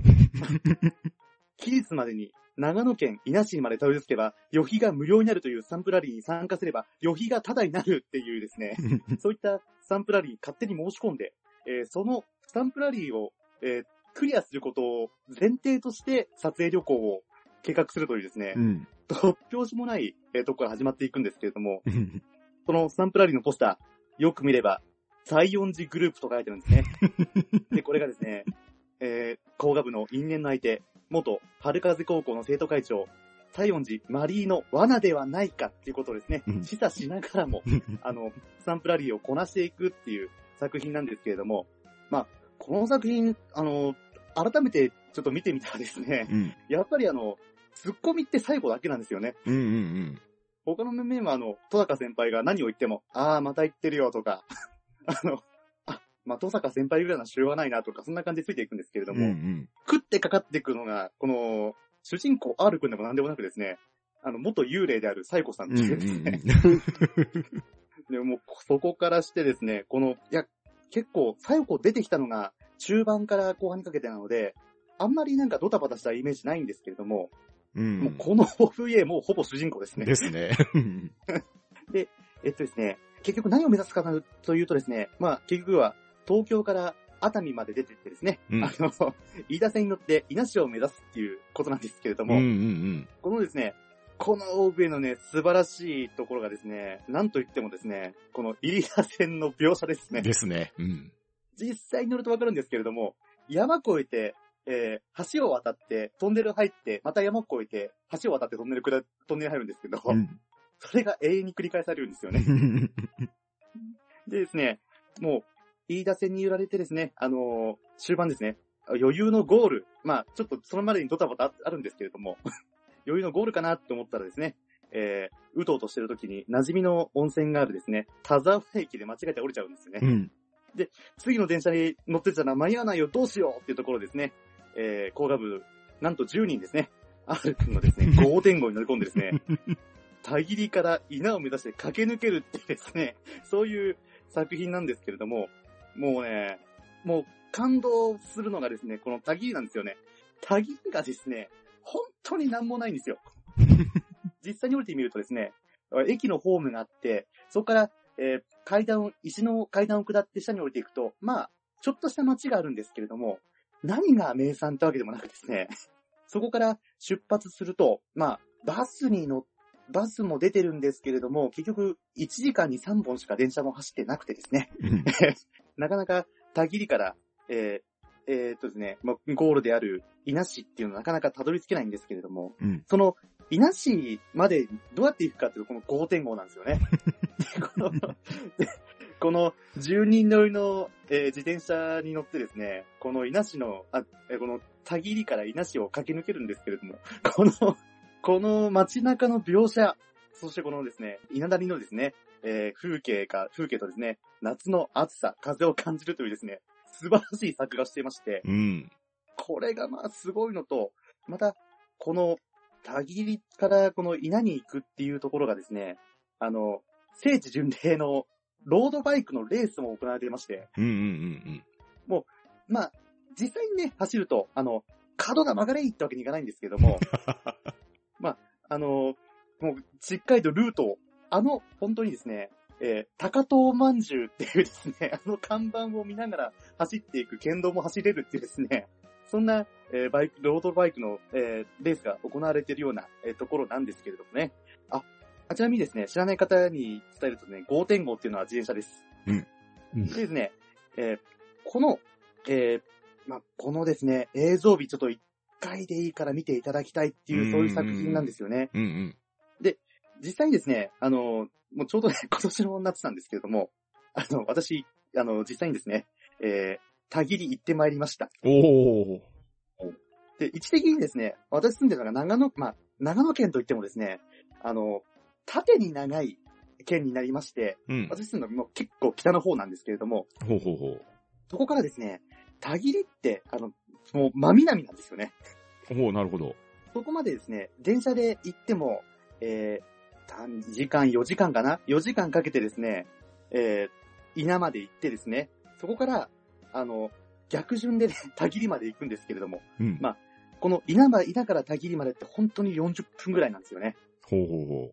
Speaker 2: 期日までに長野県伊那市にまでたどり着けば、旅費が無料になるというサンプラリーに参加すれば、旅費がタダになるっていうですね、そういったサンプラリー勝手に申し込んで、えーそのスタンプラリーを、えークリアすることを前提として撮影旅行を計画するというですね、
Speaker 3: うん。
Speaker 2: 突拍子もない、えーところから始まっていくんですけれども、そのスタンプラリーのポスター、よく見れば、西園寺グループと書いてるんですね。で、これがですね、えー、工学部の因縁の相手、元春風高校の生徒会長、西園寺マリーの罠ではないかっていうことをですね
Speaker 3: うん、
Speaker 2: 示唆しながらも、あの、スタンプラリーをこなしていくっていう作品なんですけれども、まあ、この作品、あの、改めてちょっと見てみたらですね、
Speaker 3: うん。
Speaker 2: やっぱりあの、ツッコミって最後だけなんですよね。
Speaker 3: うんうん
Speaker 2: 他の面々はあの、戸高先輩が何を言っても、ああ、また言ってるよとか、あの、まあ、登坂先輩ぐらいならしょうがないなとか、そんな感じでついていくんですけれども、
Speaker 3: うんうん。
Speaker 2: 食ってかかっていくのが、この、主人公 R 君でも何でもなくですね、あの、元幽霊であるサイコさんっていうですね、
Speaker 3: ん
Speaker 2: でもうそこからしてですね、この、いや、結構、サイコ出てきたのが中盤から後半にかけてなので、あんまりなんかドタバタしたイメージないんですけれども、
Speaker 3: うん。
Speaker 2: もうこの OVA もうほぼ主人公ですね。
Speaker 3: ですね。
Speaker 2: えっとですね、結局何を目指すかというとですね、まあ結局は東京から熱海まで出てってですね、
Speaker 3: うん
Speaker 2: あの、飯田線に乗って稲市を目指すっていうことなんですけれども、
Speaker 3: うんうん
Speaker 2: このですね、この OVA のね、素晴らしいところがですね、なんといってもですね、この入田線の描写ですね
Speaker 3: うん。。ですね。うん。
Speaker 2: 実際に乗るとわかるんですけれども、山越えて、えー橋を渡って、トンネル入って、また山越えて、橋を渡ってトンネル下トンネル入るんですけど、
Speaker 3: うん
Speaker 2: それが永遠に繰り返されるんですよね。でですね、もう、飯田線に揺られてですね、あのー終盤ですね、余裕のゴール、まあ、ちょっとそれまでにドタバタあるんですけれども、余裕のゴールかなって思ったらですね、えー、うとうとしてる時に馴染みの温泉があるですね、田沢駅で間違えて降りちゃうんですよね。
Speaker 3: うん。
Speaker 2: 次の電車に乗ってたら間に合わないよ、どうしようっていうところですね、えー、工学部、なんと10人ですね、R 君のですね、5.5に乗り込んでですね、たぎりから稲を目指して駆け抜けるっていうですね、そういう作品なんですけれども、もうね、もう感動するのがですね、このたぎりなんですよね。たぎりがですね、本当になんもないんですよ。実際に降りてみるとですね、駅のホームがあって、そこから、えー階段を、石の階段を下って下に降りていくと、まあ、ちょっとした街があるんですけれども、何が名産ってわけでもなくですね、そこから出発すると、まあ、バスに乗っバスも出てるんですけれども、結局1時間に3本しか電車も走ってなくてですね、
Speaker 3: うん。
Speaker 2: なかなかたぎりから、えーえーっとですね、まあ、ゴールである稲市っていうのはなかなかたどり着けないんですけれども、
Speaker 3: うん。
Speaker 2: その稲市までどうやって行くかっていうとこの5.5なんですよね。でこのでこの10人乗りの、えー自転車に乗ってですね、この稲市の、あ、えーこのたぎりから稲市を駆け抜けるんですけれども、この、この街中の描写、そしてこのですね、稲谷のですね、えー風景か、風景とですね、夏の暑さ、風を感じるというですね、素晴らしい作画をしていまして、
Speaker 3: うん。
Speaker 2: これがまあすごいのと、また、この、たぎりからこの稲に行くっていうところがですね、あの、聖地巡礼のロードバイクのレースも行われていまして、
Speaker 3: うんうんうん
Speaker 2: まあ、実際にね、走ると、あの、角が曲がれいってわけにいかないんですけども、ま あ、あの、もう、しっかりとルートを、あの、本当にですね、えー高遠まんじゅうっていうですね、あの看板を見ながら走っていく県道も走れるっていうですね、そんな、えーバイク、ロードバイクの、えーレースが行われているような、えーところなんですけれどもね。あ、あちなみにですね、知らない方に伝えるとね、5.5っていうのは自転車です。
Speaker 1: うん
Speaker 2: でですね、えーこの、えーまあ、このですね、映像美ちょっと一回でいいから見ていただきたいっていう、そういう作品なんですよね。
Speaker 3: うん。うん
Speaker 2: 実際にですね、あの、もうちょうどね、今年の夏なんですけれども、あの、私、あの、実際にですね、えー、たぎり行ってまいりました。
Speaker 3: うん。おー。
Speaker 2: で、一時的にですね、私住んでるのが長野、まあ、長野県といってもですね、あの、縦に長い県になりまして、
Speaker 3: うん。
Speaker 2: 私住んでるのもう結構北の方なんですけれども、
Speaker 3: ほうほうほう。
Speaker 2: そこからですね、たぎりって、あの、もう真南なんですよね。
Speaker 3: ほう、なるほど。
Speaker 2: そこまでですね、電車で行っても、えー、3時間、4時間かな ?4 時間かけてですね、えー、稲まで行ってですね、そこから、あの、逆順でね、たぎりまで行くんですけれども、
Speaker 3: うん。
Speaker 2: まこの稲ま、稲からたぎりまでって本当に40分ぐらいなんですよね。
Speaker 3: ほうほうほ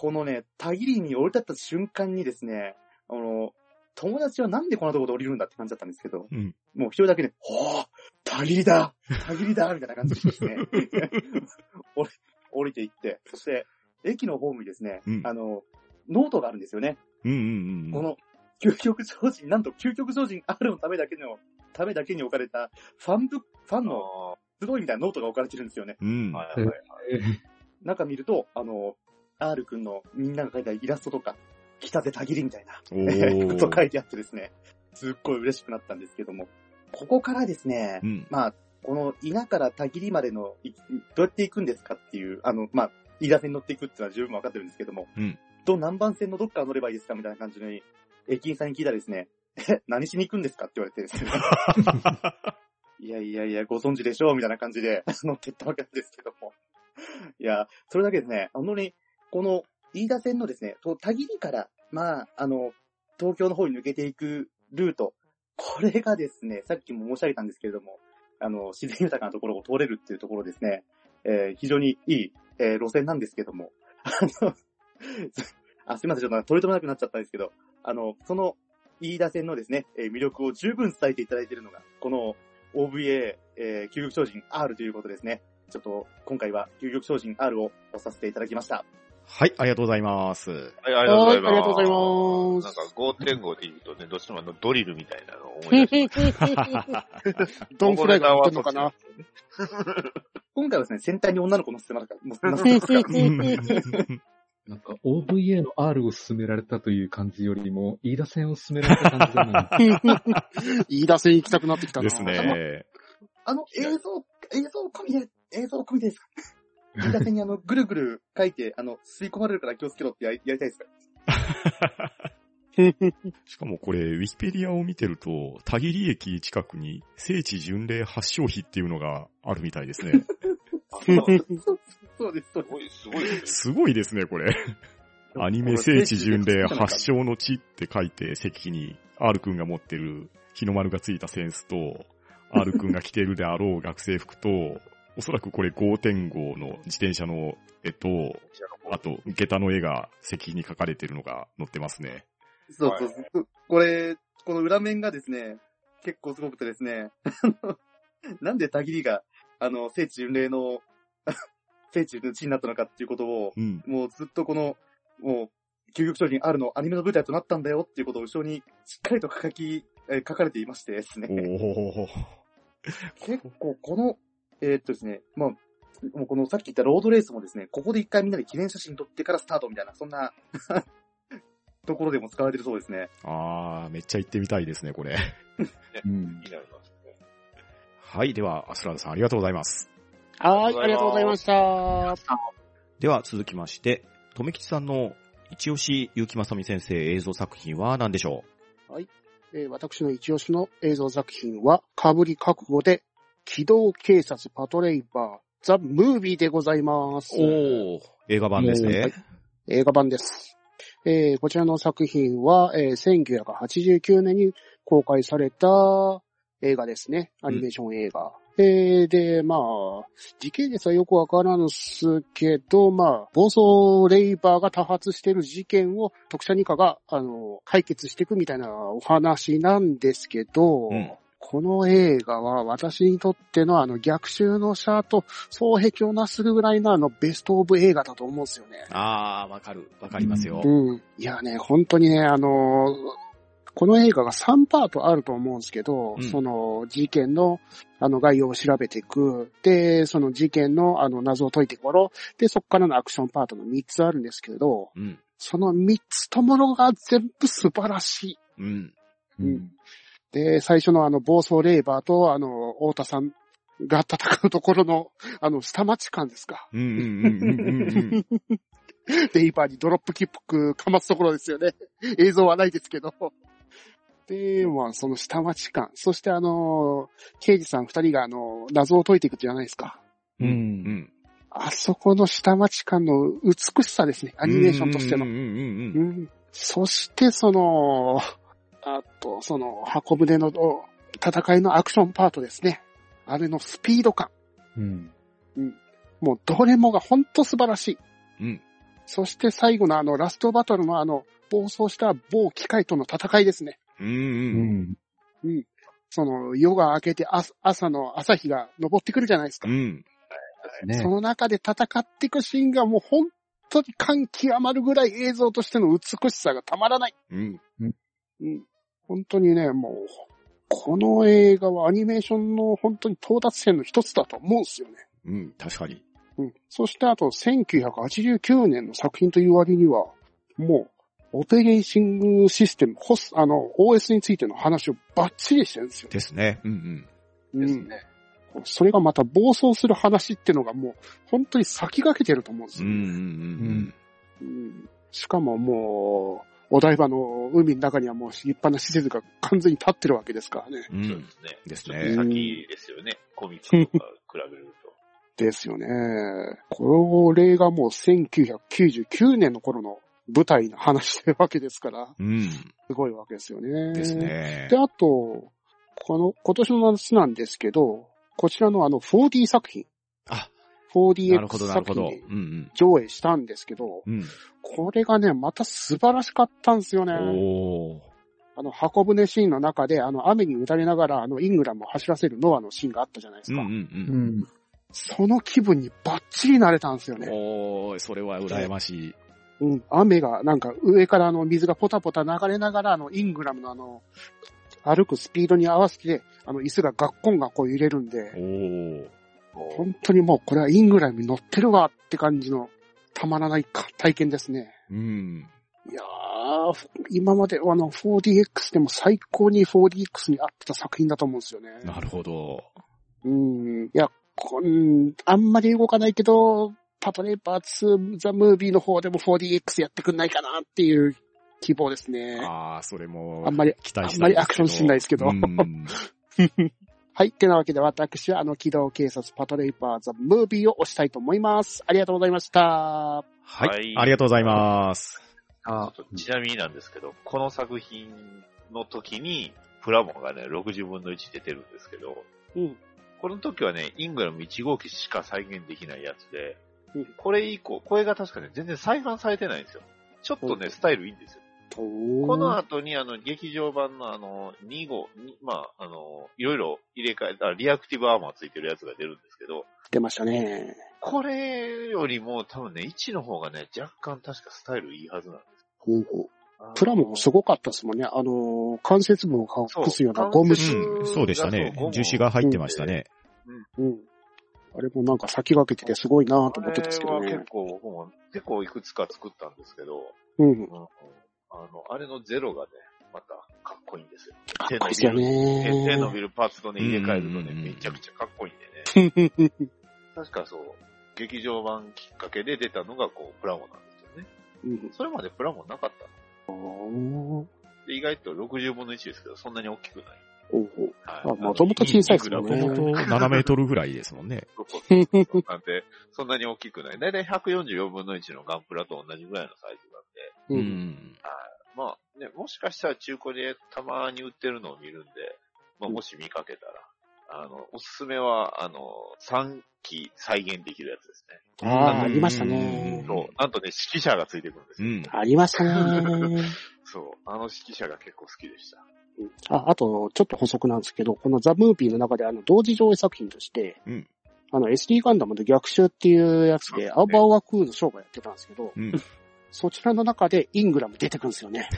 Speaker 2: このね、たぎりに降り立った瞬間にですね、あの、友達はなんでこんなところで降りるんだって感じだったんですけど、
Speaker 3: う。うん。
Speaker 2: もう一人だけで、ほーたぎりだ田切だみたいな感じでですね、降り降りていって、そして、駅のホームにですね、
Speaker 3: うん
Speaker 2: あの、ノートがあるんですよね。
Speaker 3: うんうんうん。
Speaker 2: この、究極超人、なんと究極超人 R のためだけの、ためだけに置かれた、ファンブック、ファンの
Speaker 5: あ
Speaker 2: 集いみたいなノートが置かれてるんですよね。
Speaker 3: うん。
Speaker 5: あはいはいはい。
Speaker 2: 中見ると、あの、R 君のみんなが描いたイラストとか、来たで田切みたいな。こと書いてあってですね、すっごい嬉しくなったんですけども、ここからですね、
Speaker 3: うん。
Speaker 2: まあ、この稲からたぎりまでの、いどうやって行くんですかっていう、あの、まあ、飯田線に乗っていくっていうのは十分わかってるんですけども、
Speaker 3: うん
Speaker 2: ど、何番線のどっから乗ればいいですかみたいな感じに、駅員さんに聞いたらですね、え、何しに行くんですかって言われてですね。いやいやいや、ご存知でしょうみたいな感じで乗ってったわけなんですけども。いや、それだけですね、本当に、この、飯田線のですね、と田切から、まあ、あの、東京の方に抜けていくルート、これがですね、さっきも申し上げたんですけれども、あの、自然豊かなところを通れるっていうところですね、えー非常にいい、えー路線なんですけども、あの、あ、すいません、ちょっと取り留めなくなっちゃったんですけど、あの、その、飯田線のですね、えー魅力を十分伝えていただいているのが、この OVA、えー、究極精進 R ということですね。ちょっと、今回は究極精進 R を押させていただきました。
Speaker 3: はい、ありがとうございます。
Speaker 5: はい、ありがとうございます。
Speaker 4: はいありがとうございます
Speaker 5: なんか5.5で言うとね、どうしてもあのドリルみたいなのを思い出して。
Speaker 4: ドンフライが乗ってんのかな
Speaker 2: 今回はですね、先端に女の子乗せてますから、乗せてますから。
Speaker 1: なんか OVA の R を進められたという感じよりも、飯田線を進められた感じだな。
Speaker 4: 飯田線行きたくなってきたな。
Speaker 3: ですね。
Speaker 2: あの、映像、映像込みで、映像込みですか？飯田線にあの、ぐるぐる書いて、あの、吸い込まれるから気をつけろってやりやりたいですか？
Speaker 3: しかもこれ、ウィキペディアを見てると、田切駅近くに聖地巡礼発祥碑っていうのがあるみたいですね。
Speaker 2: そうです、そうです
Speaker 5: すごい、すごいですね。
Speaker 3: すごいですね、これ。アニメ聖地巡礼発祥の地って書いて、石碑に R くんが持ってる日の丸がついたセンスと、R くんが着てるであろう学生服と、おそらくこれ5.5の自転車の絵と、あと、下駄の絵が石碑に書かれてるのが載ってますね。
Speaker 2: そうそうそう。これ、この裏面がですね、結構すごくてですね、なんで田切が、あの、聖地巡礼の、聖地の地になったのかっていうことを、
Speaker 3: うん。
Speaker 2: もうずっとこの、もう、究極超人あるのアニメの舞台となったんだよっていうことを後ろにしっかりと書き、えー書かれていましてです
Speaker 3: お
Speaker 2: ね。
Speaker 3: ー。
Speaker 2: 結構この、えーっとですね、まあ、もうこのさっき言ったロードレースもですね、ここで一回みんなで記念写真撮ってからスタートみたいな、そんな ところでも使われてるそうですね。
Speaker 3: あー、めっちゃ行ってみたいですね、これ。
Speaker 1: うん
Speaker 5: 気になりますね。
Speaker 3: はい、では、アスラーダさんありがとうございます。
Speaker 4: はい、ありがとうございました。
Speaker 3: では、続きまして、とめきちさんの一押し結城正美先生映像作品は何でしょ
Speaker 4: えー私の一押しの映像作品は、かぶり覚悟で、機動警察パトレイバー、ザ・ムービーでございます。
Speaker 3: うおー、映画版ですね。
Speaker 4: 映画版です。えーこちらの作品は、えー1989年に公開された映画ですね。アニメーション映画。えーで、まあ、時系列はよくわからんすけど、まあ、暴走レイバーが多発している事件を特殊二課が、あの、解決していくみたいなお話なんですけど、
Speaker 3: うん
Speaker 4: この映画は私にとってのあの逆襲のシャーと双璧をなするぐらいのあのベストオブ映画だと思うんですよね。
Speaker 3: あー、わかる。わかりますよ。
Speaker 4: うん。いやね、本当にね、あのーこの映画が3パートあると思うんですけど、
Speaker 3: うん
Speaker 4: その事件のあの概要を調べていく。で、その事件のあの謎を解いていく頃。で、そこからのアクションパートの3つあるんですけど、
Speaker 3: うん。
Speaker 4: その3つとものが全部素晴らしい。
Speaker 3: うん。
Speaker 1: うん。
Speaker 4: で、最初のあの暴走レイバーとあの、太田さんが戦うところの、あの、下町感ですか。
Speaker 3: うんうんうんうんうんうん。
Speaker 4: レイバーにドロップキックかますところですよね。映像はないですけど。で、まあ、その下町感。そしてあの、刑事さん二人があの、謎を解いていくじゃないですか。
Speaker 1: う。
Speaker 3: うんん。
Speaker 4: あそこの下町感の美しさですね。アニメーションとしての
Speaker 3: うん。うんうん
Speaker 4: う
Speaker 3: うん。
Speaker 4: ん。そして、その、あと、その、箱舟の戦いのアクションパートですね。あれのスピード感。
Speaker 1: うん。
Speaker 4: もうどれもが本当素晴らしい。
Speaker 3: うん。
Speaker 4: そして最後のあのラストバトルのあの暴走した某機械との戦いですね。
Speaker 3: うんう。
Speaker 1: うんん。
Speaker 4: その夜が明けて朝朝の朝日が昇ってくるじゃないですか。
Speaker 3: うん。
Speaker 1: ね
Speaker 4: そ。の中で戦っていくシーンがもう本当に感極まるぐらい映像としての美しさがたまらない。
Speaker 3: うん。
Speaker 4: うん。本当にね、もう、この映画はアニメーションの本当に到達点の一つだと思うんですよね。
Speaker 3: うん。確かに。
Speaker 4: うん。そしてあと、1989年の作品という割には、もう、オペレーシングシステム、ホス、あの、OS についての話をバッチリしてるんですよ。
Speaker 3: ですね。うんうん。
Speaker 4: うん。それがまた暴走する話っていうのがもう、本当に先駆けてると思うんですよ。
Speaker 3: うんうんうん
Speaker 4: うんしかももう、お台場の海の中にはもう立派な施設が完全に立ってるわけですからね。
Speaker 3: うん。
Speaker 5: そうですね。
Speaker 3: ですね
Speaker 5: と先ですよね。コミックとか比べると。
Speaker 4: ですよね。これがもう1999年の頃の舞台の話というわけですから、
Speaker 3: うん。
Speaker 4: すごいわけですよね。
Speaker 3: ですね
Speaker 4: で、。あと、この、今年の夏なんですけど、こちらのあの 4D 作品、
Speaker 3: あ、
Speaker 4: 4DX
Speaker 3: なるほど、なるほど。
Speaker 4: 作品上映したんですけど、
Speaker 3: うん。
Speaker 4: これがね、また素晴らしかったんですよね。あの、箱舟シーンの中で、あの、雨に打たれながら、あの、イングラムを走らせるノアのシーンがあったじゃないですか。
Speaker 3: うんうん
Speaker 1: うん。
Speaker 4: その気分にバッチリなれたんですよ
Speaker 3: うん。
Speaker 4: ね。
Speaker 3: おー、それは羨ましい。
Speaker 4: うん。雨が、なんか、上からあの、水がポタポタ流れながら、あの、イングラムのあの、歩くスピードに合わせて、あの、椅子がガッコンガッコン揺れるんで。本当にもう、これはイングラムに乗ってるわって感じの、たまらないか体験ですね。
Speaker 3: うん。
Speaker 4: いやー、今まであの 4DX でも最高に 4DX に合ってた作品だと思うんですよね。
Speaker 3: なるほど。
Speaker 4: うん。いや、こん、あんまり動かないけど、パトレーパー2ザ・ムービーの方でも 4DX やってくんないかなっていう希望ですね。
Speaker 3: ああ、それも、
Speaker 4: あんまり、
Speaker 3: 期待したい
Speaker 4: あんまりアクションしないですけど
Speaker 3: うん。
Speaker 4: はい。てなわけで私はあの機動警察パトレーパーザ・ムービーを押したいと思います。ありがとうございました。
Speaker 3: はい、
Speaker 5: はい
Speaker 3: ありがとうございます。
Speaker 1: あ
Speaker 5: ちょっとちなみになんですけど、この作品の時に、プラモンがね、60分の1出てるんですけど、
Speaker 4: うん。
Speaker 5: この時はね、イングラム1号機しか再現できないやつで
Speaker 4: うん、
Speaker 5: これ以降、これが確かね、全然再販されてないんですよ。ちょっとね、スタイルいいんですよ。この後にあの、劇場版のあの、2号、にまあ、あの、いろいろ入れ替えた、リアクティブアーマーついてるやつが出るんですけど、
Speaker 4: 出ましたね。
Speaker 5: これよりも多分ね、1の方がね、若干確かスタイルいいはずなんです。
Speaker 4: ほうほうプラモすごかったですもんね。あのー、関節部を隠すようなゴム
Speaker 5: そ
Speaker 4: 紙。
Speaker 3: うん、そうでしたね樹脂が入ってましたね。
Speaker 4: うん。あれもなんか先駆けててすごいなぁと思ってたんですけどね
Speaker 5: あれは結。構、結構いくつか作ったんですけど、
Speaker 4: うん。
Speaker 5: うんあの、あれのゼロがね、またかっこいいんですよ。
Speaker 4: かっこいいですよ
Speaker 5: 手
Speaker 4: ね。
Speaker 5: 手伸びるパーツとね、入れ替えるとね、
Speaker 3: うん
Speaker 5: めちゃくちゃかっこいいんでね。
Speaker 4: う ん
Speaker 5: 確かそう、劇場版きっかけで出たのがこう、プラモなんですよね。
Speaker 4: うん
Speaker 5: それまでプラモなかったので、意外と60分の1ですけど、そんなに大きくない。
Speaker 4: おうおう
Speaker 5: はい
Speaker 4: あもともと小さいですよね
Speaker 3: もともと7メートルぐらいですもんね。
Speaker 5: なんで、そんなに大きくない。だいたい144分の1のガンプラと同じぐらいのサイズなんで、
Speaker 4: う。
Speaker 3: うんん。
Speaker 5: まあね、もしかしたら中古でたまに売ってるのを見るんで、まあもし見かけたら、あの、おすすめは、あの、3機再現できるやつですね。
Speaker 4: ああ、ありましたね。
Speaker 5: そう。なんとね、指揮者がついてくるんですよ。
Speaker 3: うん。
Speaker 4: ありましたね。
Speaker 5: そう。あの指揮者が結構好きでした。
Speaker 4: うんあ、あと、ちょっと補足なんですけど、このザ・ムービーの中であの、同時上映作品として、
Speaker 3: うん
Speaker 4: あの、SD ガンダムの逆襲っていうやつで、アーバーワクーのショーがやってたんですけど、
Speaker 3: うん。
Speaker 4: そちらの中でイングラム出てくるんですよね。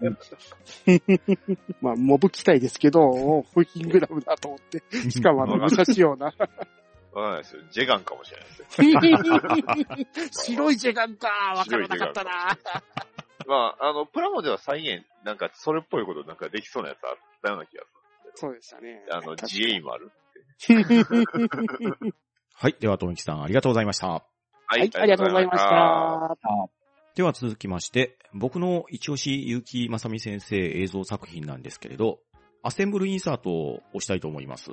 Speaker 4: まあ、モブ機体ですけど、おイングラムだと思って。しかもあの、武蔵用な。
Speaker 5: わかんないですよ。ジェガンかもしれないですよ。
Speaker 4: 白いジェガンかわからなかったな
Speaker 5: まあ、あの、プラモでは再現、なんか、それっぽいことなんかできそうなやつあったような気がす
Speaker 4: そうでしたね。
Speaker 5: る。あの、自衛もある。
Speaker 3: はい。では、とみきさん、ありがとうございました。
Speaker 5: は
Speaker 4: はい、ありがとうございまし。た。
Speaker 3: では続きまして、僕の一押し結城正美先生映像作品なんですけれど、アセンブルインサートを押したいと思います。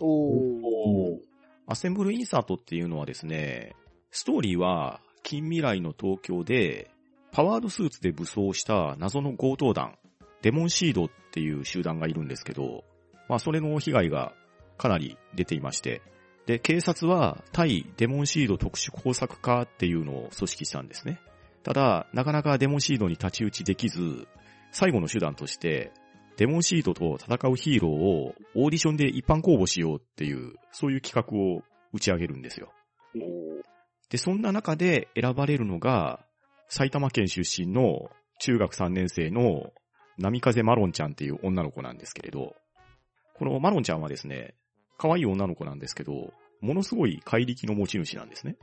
Speaker 4: おー。
Speaker 1: お
Speaker 3: アセンブルインサートっていうのはですね、ストーリーは近未来の東京で、パワードスーツで武装した謎の強盗団、デモンシードっていう集団がいるんですけど、まあそれの被害がかなり出ていまして、で、警察は対デモンシード特殊工作課っていうのを組織したんですね。ただ、なかなかデモンシードに太刀打ちできず、最後の手段として、デモンシードと戦うヒーローをオーディションで一般公募しようっていう、そういう企画を打ち上げるんですよ。で、そんな中で選ばれるのが、埼玉県出身の中学3年生の波風マロンちゃんっていう女の子なんですけれど、このマロンちゃんはですね、可愛い女の子なんですけど、ものすごい怪力の持ち主なんですね。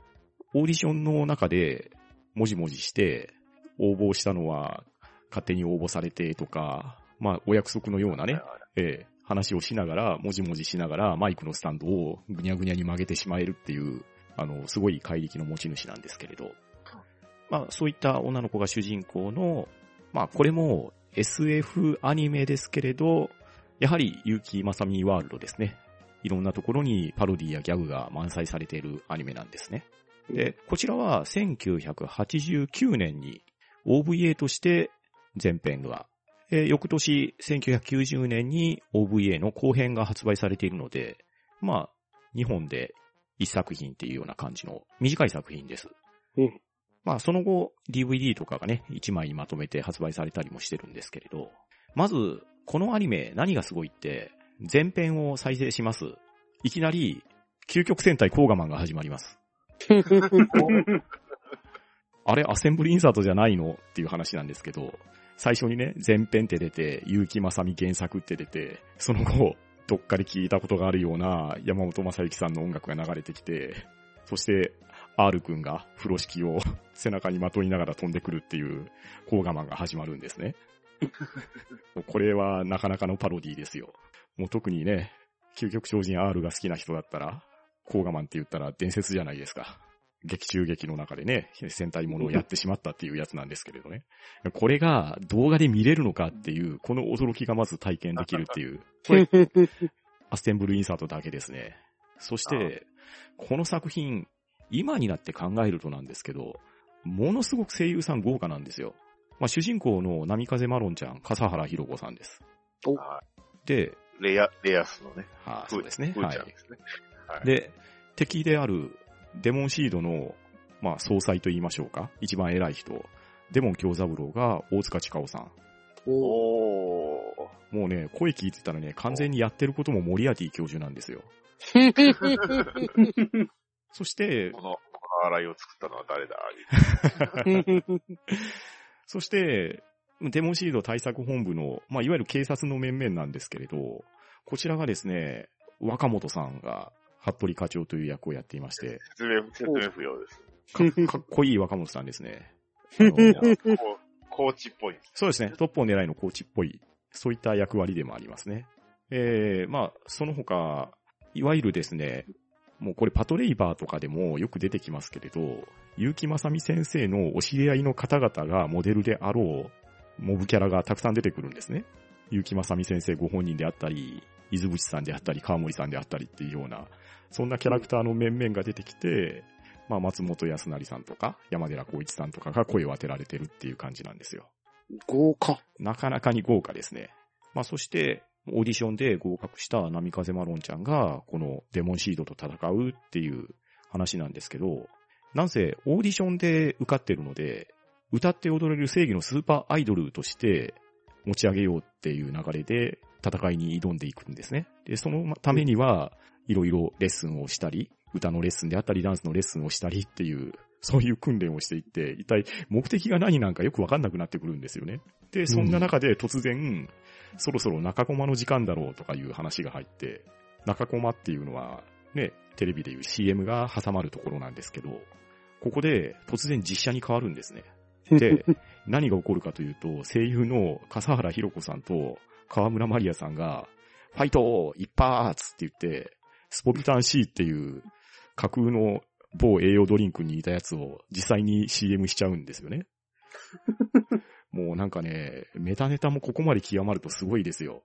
Speaker 3: オーディションの中で、もじもじして、応募したのは勝手に応募されてとか、まあ、お約束のようなね、ええ話をしながら、もじもじしながら、マイクのスタンドをぐにゃぐにゃに曲げてしまえるっていう、あの、すごい怪力の持ち主なんですけれど。まあ、そういった女の子が主人公の、まあ、これも SF アニメですけれど、やはり結城まさみワールドですね。いろんなところにパロディやギャグが満載されているアニメなんですね。で、こちらは1989年に OVA として前編が、えー翌年1990年に OVA の後編が発売されているので、まあ、日本で一作品っていうような感じの短い作品です。
Speaker 4: うん
Speaker 3: まあ、その後 DVD とかがね、一枚にまとめて発売されたりもしてるんですけれど、まず、このアニメ何がすごいって、前編を再生します。いきなり、究極戦隊コーガマンが始まります。あれ、アセンブリインサートじゃないの？っていう話なんですけど、最初にね、前編って出て、結城正美原作って出て、その後、どっかで聞いたことがあるような山本正幸さんの音楽が流れてきて、そして、R 君が風呂敷を背中にまといながら飛んでくるっていうコーガマンが始まるんですね。これはなかなかのパロディですよ。もう特にね、究極超人 R が好きな人だったら、コーガマンって言ったら伝説じゃないですか。劇中劇の中でね、戦隊ものをやってしまったっていうやつなんですけれどね。これが動画で見れるのかっていう、この驚きがまず体験できるっていう。これ、アステンブルインサートだけですね。そして、この作品、今になって考えるとなんですけど、ものすごく声優さん豪華なんですよ。まあ、主人公の波風マロンちゃん、笠原ひろ子さんです。
Speaker 5: は
Speaker 3: で、
Speaker 5: い。レア、レアスのね。
Speaker 3: あ
Speaker 5: ふ
Speaker 3: そうですね。はい
Speaker 5: ふーちゃん。ですね。はい。
Speaker 3: で、敵であるデモンシードの、まあ、総裁と言いましょうか。一番偉い人。デモン京三郎が大塚千佳夫さん。
Speaker 2: お。
Speaker 3: もうね、声聞いてたらね、完全にやってることもモリアティ教授なんですよ。そして、
Speaker 5: この、この洗いを作ったのは誰だ？
Speaker 3: そして、デモンシード対策本部の、まあ、いわゆる警察の面々なんですけれど、こちらがですね、若本さんが、服部課長という役をやっていまして、
Speaker 5: 説明、説明不要です。
Speaker 3: かっこいい若本さんですね。
Speaker 5: コーチっぽい。
Speaker 3: そうですね。トップを狙いのコーチっぽい、そういった役割でもありますね。えー、まあ、その他、いわゆるですね、もうこれパトレイバーとかでもよく出てきますけれど、結城正美先生のお知り合いの方々がモデルであろう、モブキャラがたくさん出てくるんですね。結城正美先生ご本人であったり、伊豆淵さんであったり、川森さんであったりっていうような、そんなキャラクターの面々が出てきて、まあ、松本康成さんとか、山寺宏一さんとかが声を当てられてるっていう感じなんですよ。
Speaker 4: 豪華。
Speaker 3: なかなかに豪華ですね。まあそして、オーディションで合格した波風マロンちゃんが、このデモンシードと戦うっていう話なんですけど、なんせオーディションで受かってるので、歌って踊れる正義のスーパーアイドルとして持ち上げようっていう流れで戦いに挑んでいくんですね。で、そのためには、いろいろレッスンをしたり、歌のレッスンであったり、ダンスのレッスンをしたりっていう、そういう訓練をしていって、一体目的が何なんかよくわかんなくなってくるんですよね。で、そんな中で突然、そろそろ中コマの時間だろうとかいう話が入って、中コマっていうのは、ね、テレビでいう CM が挟まるところなんですけど、ここで突然実写に変わるんですね。で、何が起こるかというと、声優の笠原ひろ子さんと河村マリアさんが、ファイト一発って言って、スポビタン C っていう架空の某栄養ドリンクに似たやつを実際に CM しちゃうんですよね。もうなんかね、メタネタもここまで極まるとすごいですよ。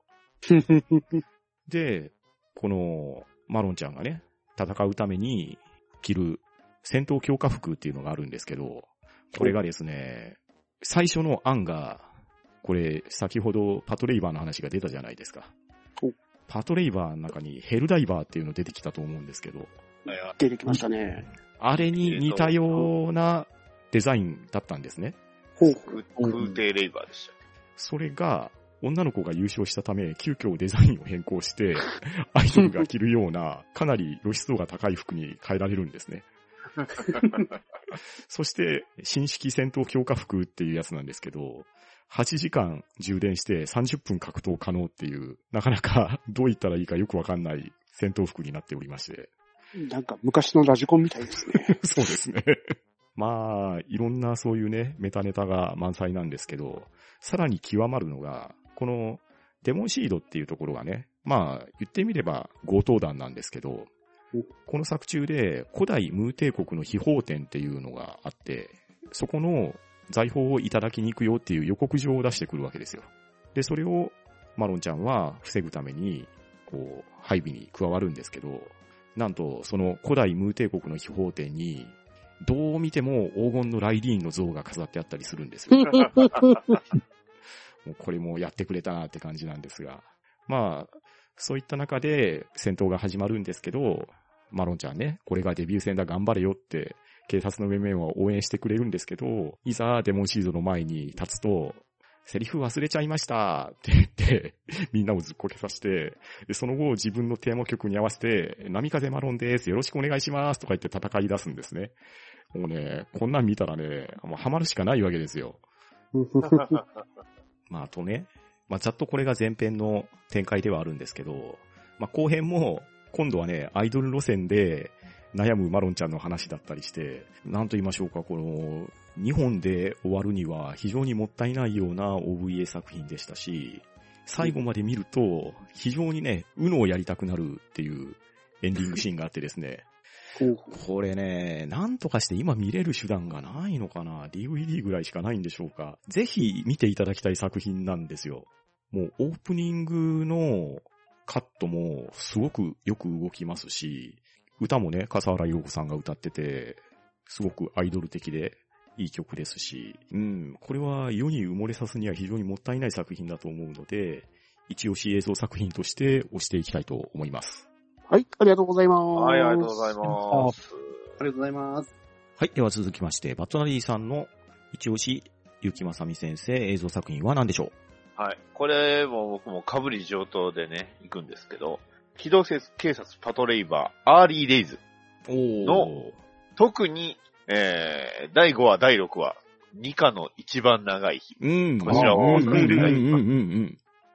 Speaker 3: で、このマロンちゃんがね、戦うために着る戦闘強化服っていうのがあるんですけど、これがですね、最初の案が、これ先ほどパトレイバーの話が出たじゃないですか
Speaker 4: お。
Speaker 3: パトレイバーの中にヘルダイバーっていうの出てきたと思うんですけど、
Speaker 4: 出てきましたね。
Speaker 3: あれに似たようなデザインだったんですね。
Speaker 4: ほう。
Speaker 5: 空空挺レイバーでした。
Speaker 3: それが、女の子が優勝したため、急遽デザインを変更して、アイドルが着るような、かなり露出度が高い服に変えられるんですね。そして、新式戦闘強化服っていうやつなんですけど、8時間充電して30分格闘可能っていう、なかなか どう言ったらいいかよくわかんない戦闘服になっておりまして。
Speaker 4: なんか昔のラジコンみたいですね。
Speaker 3: そうですね。まあ、いろんなそういうね、メタネタが満載なんですけど、さらに極まるのが、このデモンシードっていうところがね、まあ、言ってみれば強盗団なんですけど
Speaker 4: お、
Speaker 3: この作中で古代ムー帝国の秘宝展っていうのがあって、そこの財宝をいただきに行くよっていう予告状を出してくるわけですよ。で、それをマロンちゃんは防ぐために、こう、配備に加わるんですけど、なんと、その古代ムー帝国の秘宝店に、どう見ても黄金のライディーンの像が飾ってあったりするんですよ。もうこれもやってくれたなって感じなんですが。まあ、そういった中で戦闘が始まるんですけど、マロンちゃんね、これがデビュー戦だ頑張れよって、警察の面々は応援してくれるんですけど、いざデモンシードの前に立つと、セリフ忘れちゃいましたって言って、みんなをずっこけさせて、でその後自分のテーマ曲に合わせて、波風マロンです、よろしくお願いしますとか言って戦い出すんですね。もうね、こんなん見たらね、もうハマるしかないわけですよ。まあ、あとね、まあ、ざっとこれが前編の展開ではあるんですけど、まあ、後編も、今度はね、アイドル路線で悩むマロンちゃんの話だったりして、なんと言いましょうか、この、2本で終わるには非常にもったいないような OVA 作品でしたし、最後まで見ると、非常にね、うのをやりたくなるっていうエンディングシーンがあってですね、これね、なんとかして今見れる手段がないのかな ?DVD ぐらいしかないんでしょうかぜひ見ていただきたい作品なんですよ。もうオープニングのカットもすごくよく動きますし、歌もね、笠原陽子さんが歌ってて、すごくアイドル的でいい曲ですし、うん、これは世に埋もれさすには非常にもったいない作品だと思うので、一押し映像作品として推していきたいと思います。
Speaker 4: はい、ありがとうございます。
Speaker 5: はい、ありがとうございます。
Speaker 2: ありがとうございます。
Speaker 3: はい。では続きまして、バットナリーさんの一押し、ゆきまさみ先生映像作品は何でしょ
Speaker 5: はい。これも僕もかぶり上等でね、行くんですけど、機動警察パトレイバー、アーリーレイズ。の特に、えー、第5話、第6話、2課の一番長い日。
Speaker 3: うん。
Speaker 5: こちらを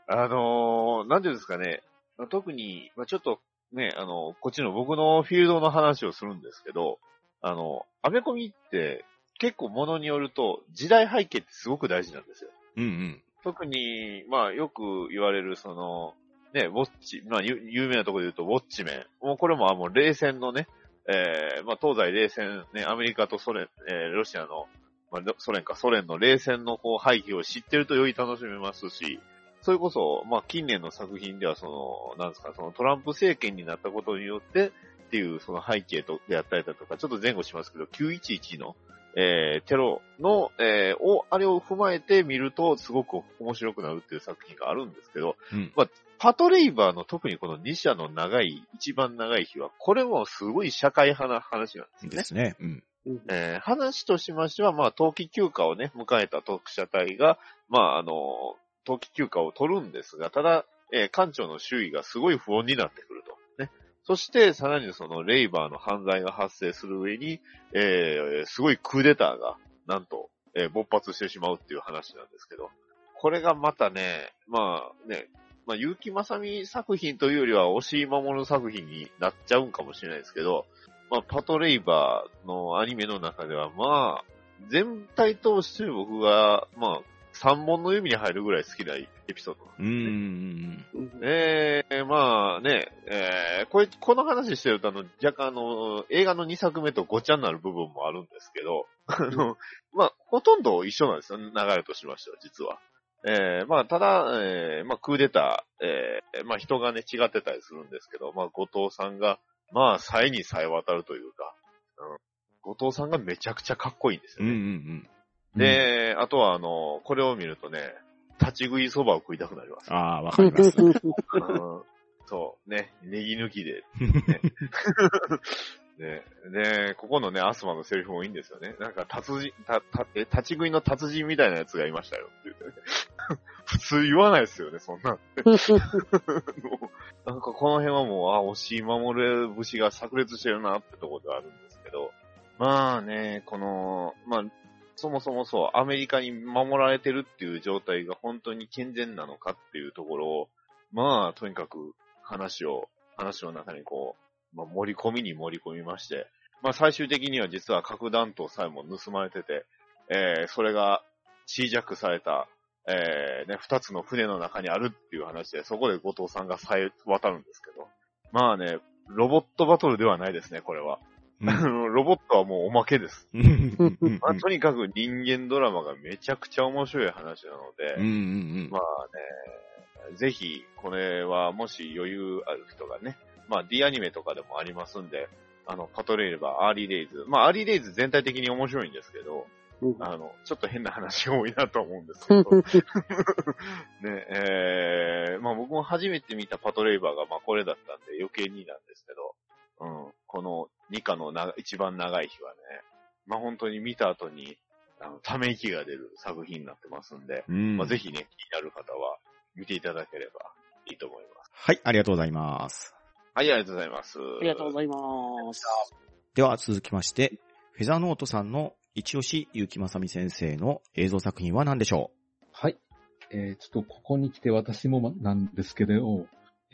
Speaker 5: あのー、なんていうんですかね、特に、まあ、ちょっとね、あの、こっちの僕のフィールドの話をするんですけど、あの、アメコミって結構ものによると時代背景ってすごく大事なんですよ。
Speaker 3: うん。うん
Speaker 5: 特に、まあよく言われるその、ね、ウォッチ、まあ有名なところで言うとウォッチメン。もうこれもあもう冷戦のね、えー、まあ東西冷戦、ね、アメリカとソ連、えー、ロシアの、まあソ連か、ソ連の冷戦のこう背景を知ってるとより楽しめますし、それこそ、まあ近年の作品ではその、なんですか、そのトランプ政権になったことによって、っていうその背景とであったりだとか、ちょっと前後しますけど、911の、えー、テロの、えー、を、あれを踏まえて見ると、すごく面白くなるっていう作品があるんですけど、
Speaker 3: うん
Speaker 5: まあ、パトレイバーの特にこの2社の長い、一番長い日は、これもすごい社会派な話なんです
Speaker 3: うん。
Speaker 5: ね。
Speaker 3: ですね。うん。
Speaker 5: えー話としましては、まあ、冬季休暇をね、迎えた特殊隊が、まあ、あの、冬季休暇を取るんですが、ただ、えー艦長の周囲がすごい不穏になってくると。そして、さらにその、レイバーの犯罪が発生する上に、えーすごいクーデターが、なんと、えー勃発してしまうっていう話なんですけど、これがまたね、まあね、まあ、結城正美作品というよりは、押井守作品になっちゃうんかもしれないですけど、まあ、パトレイバーのアニメの中では、まあ、全体通して僕が、まあ、三本の指に入るぐらい好きなエピソード
Speaker 3: うん。
Speaker 5: ええまあね、えーこれ、この話してるとあの、若干あの、映画の2作目とごちゃになる部分もあるんですけど、あの、まあ、ほとんど一緒なんですよ、流れとしましては、実は。えーまあ、ただ、えーまあ、クーデター、えーまあ、人がね、違ってたりするんですけど、まあ、後藤さんが、まあ、さえにさえ渡るというか、うん、後藤さんがめちゃくちゃかっこいいんですよ
Speaker 3: うんう
Speaker 5: ね。
Speaker 3: んうん。
Speaker 5: で、あとはあの、これを見るとね、立ち食いそばを食いたくなります。
Speaker 3: ああ、わかります。
Speaker 5: うんそう、ね、ネギ抜きで。ね、ね、で、ここのね、アスマのセリフもいいんですよね。なんか、達人、た、た、え、立ち食いの達人みたいなやつがいましたよって言ってね。普通言わないですよね、そんな なんかこの辺はもう、あ、押し守る節が炸裂してるなってところではあるんですけど。まあね、この、まあ、そもそもそう、アメリカに守られてるっていう状態が本当に健全なのかっていうところを、まあ、とにかく話を、話の中にこう、まあ、盛り込みに盛り込みまして、まあ、最終的には実は核弾頭さえも盗まれてて、えー、それが、シージャックされた、えー、ね、二つの船の中にあるっていう話で、そこで後藤さんがさえ渡るんですけど、まあね、ロボットバトルではないですね、これは。
Speaker 3: うん
Speaker 5: あの、ロボットはもうおまけです。まあ、とにかく人間ドラマがめちゃくちゃ面白い話なので、
Speaker 3: うんうんうん
Speaker 5: まあね、ぜひ、これはもし余裕ある人がね、まあ D アニメとかでもありますんで、あの、パトレイバー、 Early Days。まあ、 Early Days 全体的に面白いんですけど、
Speaker 4: うん
Speaker 5: あの、ちょっと変な話が多いなと思うんですけど。ね、えー、まあ僕も初めて見たパトレイバーがまあこれだったんで余計になんですけど、うん、この2課の、一番長い日はね、まあ本当に見た後に、あの、ため息が出る作品になってますんで、
Speaker 3: うん
Speaker 5: まあぜひね、気になる方は見ていただければいいと思います。
Speaker 3: はい、ありがとうございます。
Speaker 5: はい、ありがとうございます。
Speaker 4: ありがとうございます。
Speaker 3: では続きまして、フェザーノートさんの一押し、結城正美先生の映像作品は何でしょ
Speaker 1: はい。えー、ちょっとここに来て私もなんですけど、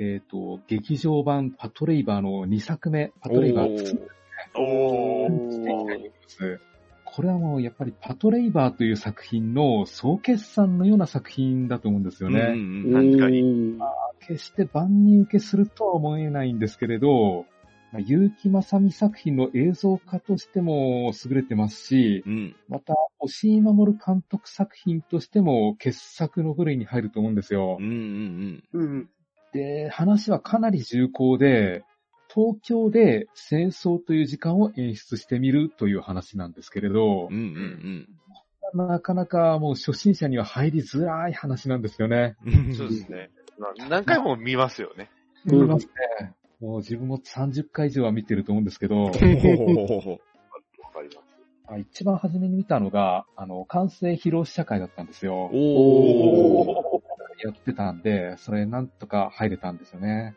Speaker 1: えっ、と、劇場版パトレイバーの2作目、パトレイバー2
Speaker 5: おー。
Speaker 1: していきたいと思います。これはもうやっぱりパトレイバーという作品の総決算のような作品だと思うんですよ
Speaker 3: う
Speaker 1: ね。
Speaker 3: うんうん
Speaker 5: 確かに
Speaker 4: に。
Speaker 1: 決して万人受けするとは思えないんですけれど、まあ、結城正美作品の映像化としても優れてますし、
Speaker 3: うん。
Speaker 1: また、押井守監督作品としても傑作の部類に入ると思うんですよ
Speaker 3: うん。うん
Speaker 4: うん。
Speaker 1: で、話はかなり重厚で、東京で戦争という時間を演出してみるという話なんですけれど
Speaker 3: うん。うんうん
Speaker 1: なかなかもう初心者には入りづらい話なんですよね。
Speaker 3: うん。
Speaker 5: そうですね。まあ何回も見ますよね。
Speaker 4: うん
Speaker 1: 見ますね。もう自分も30回以上は見てると思うんですけど、
Speaker 5: わかります。
Speaker 1: あ一番初めに見たのが、あの、完成披露試写会だったんですよ。
Speaker 3: おー。
Speaker 1: やってたんで、それなんとか入れたんですよね。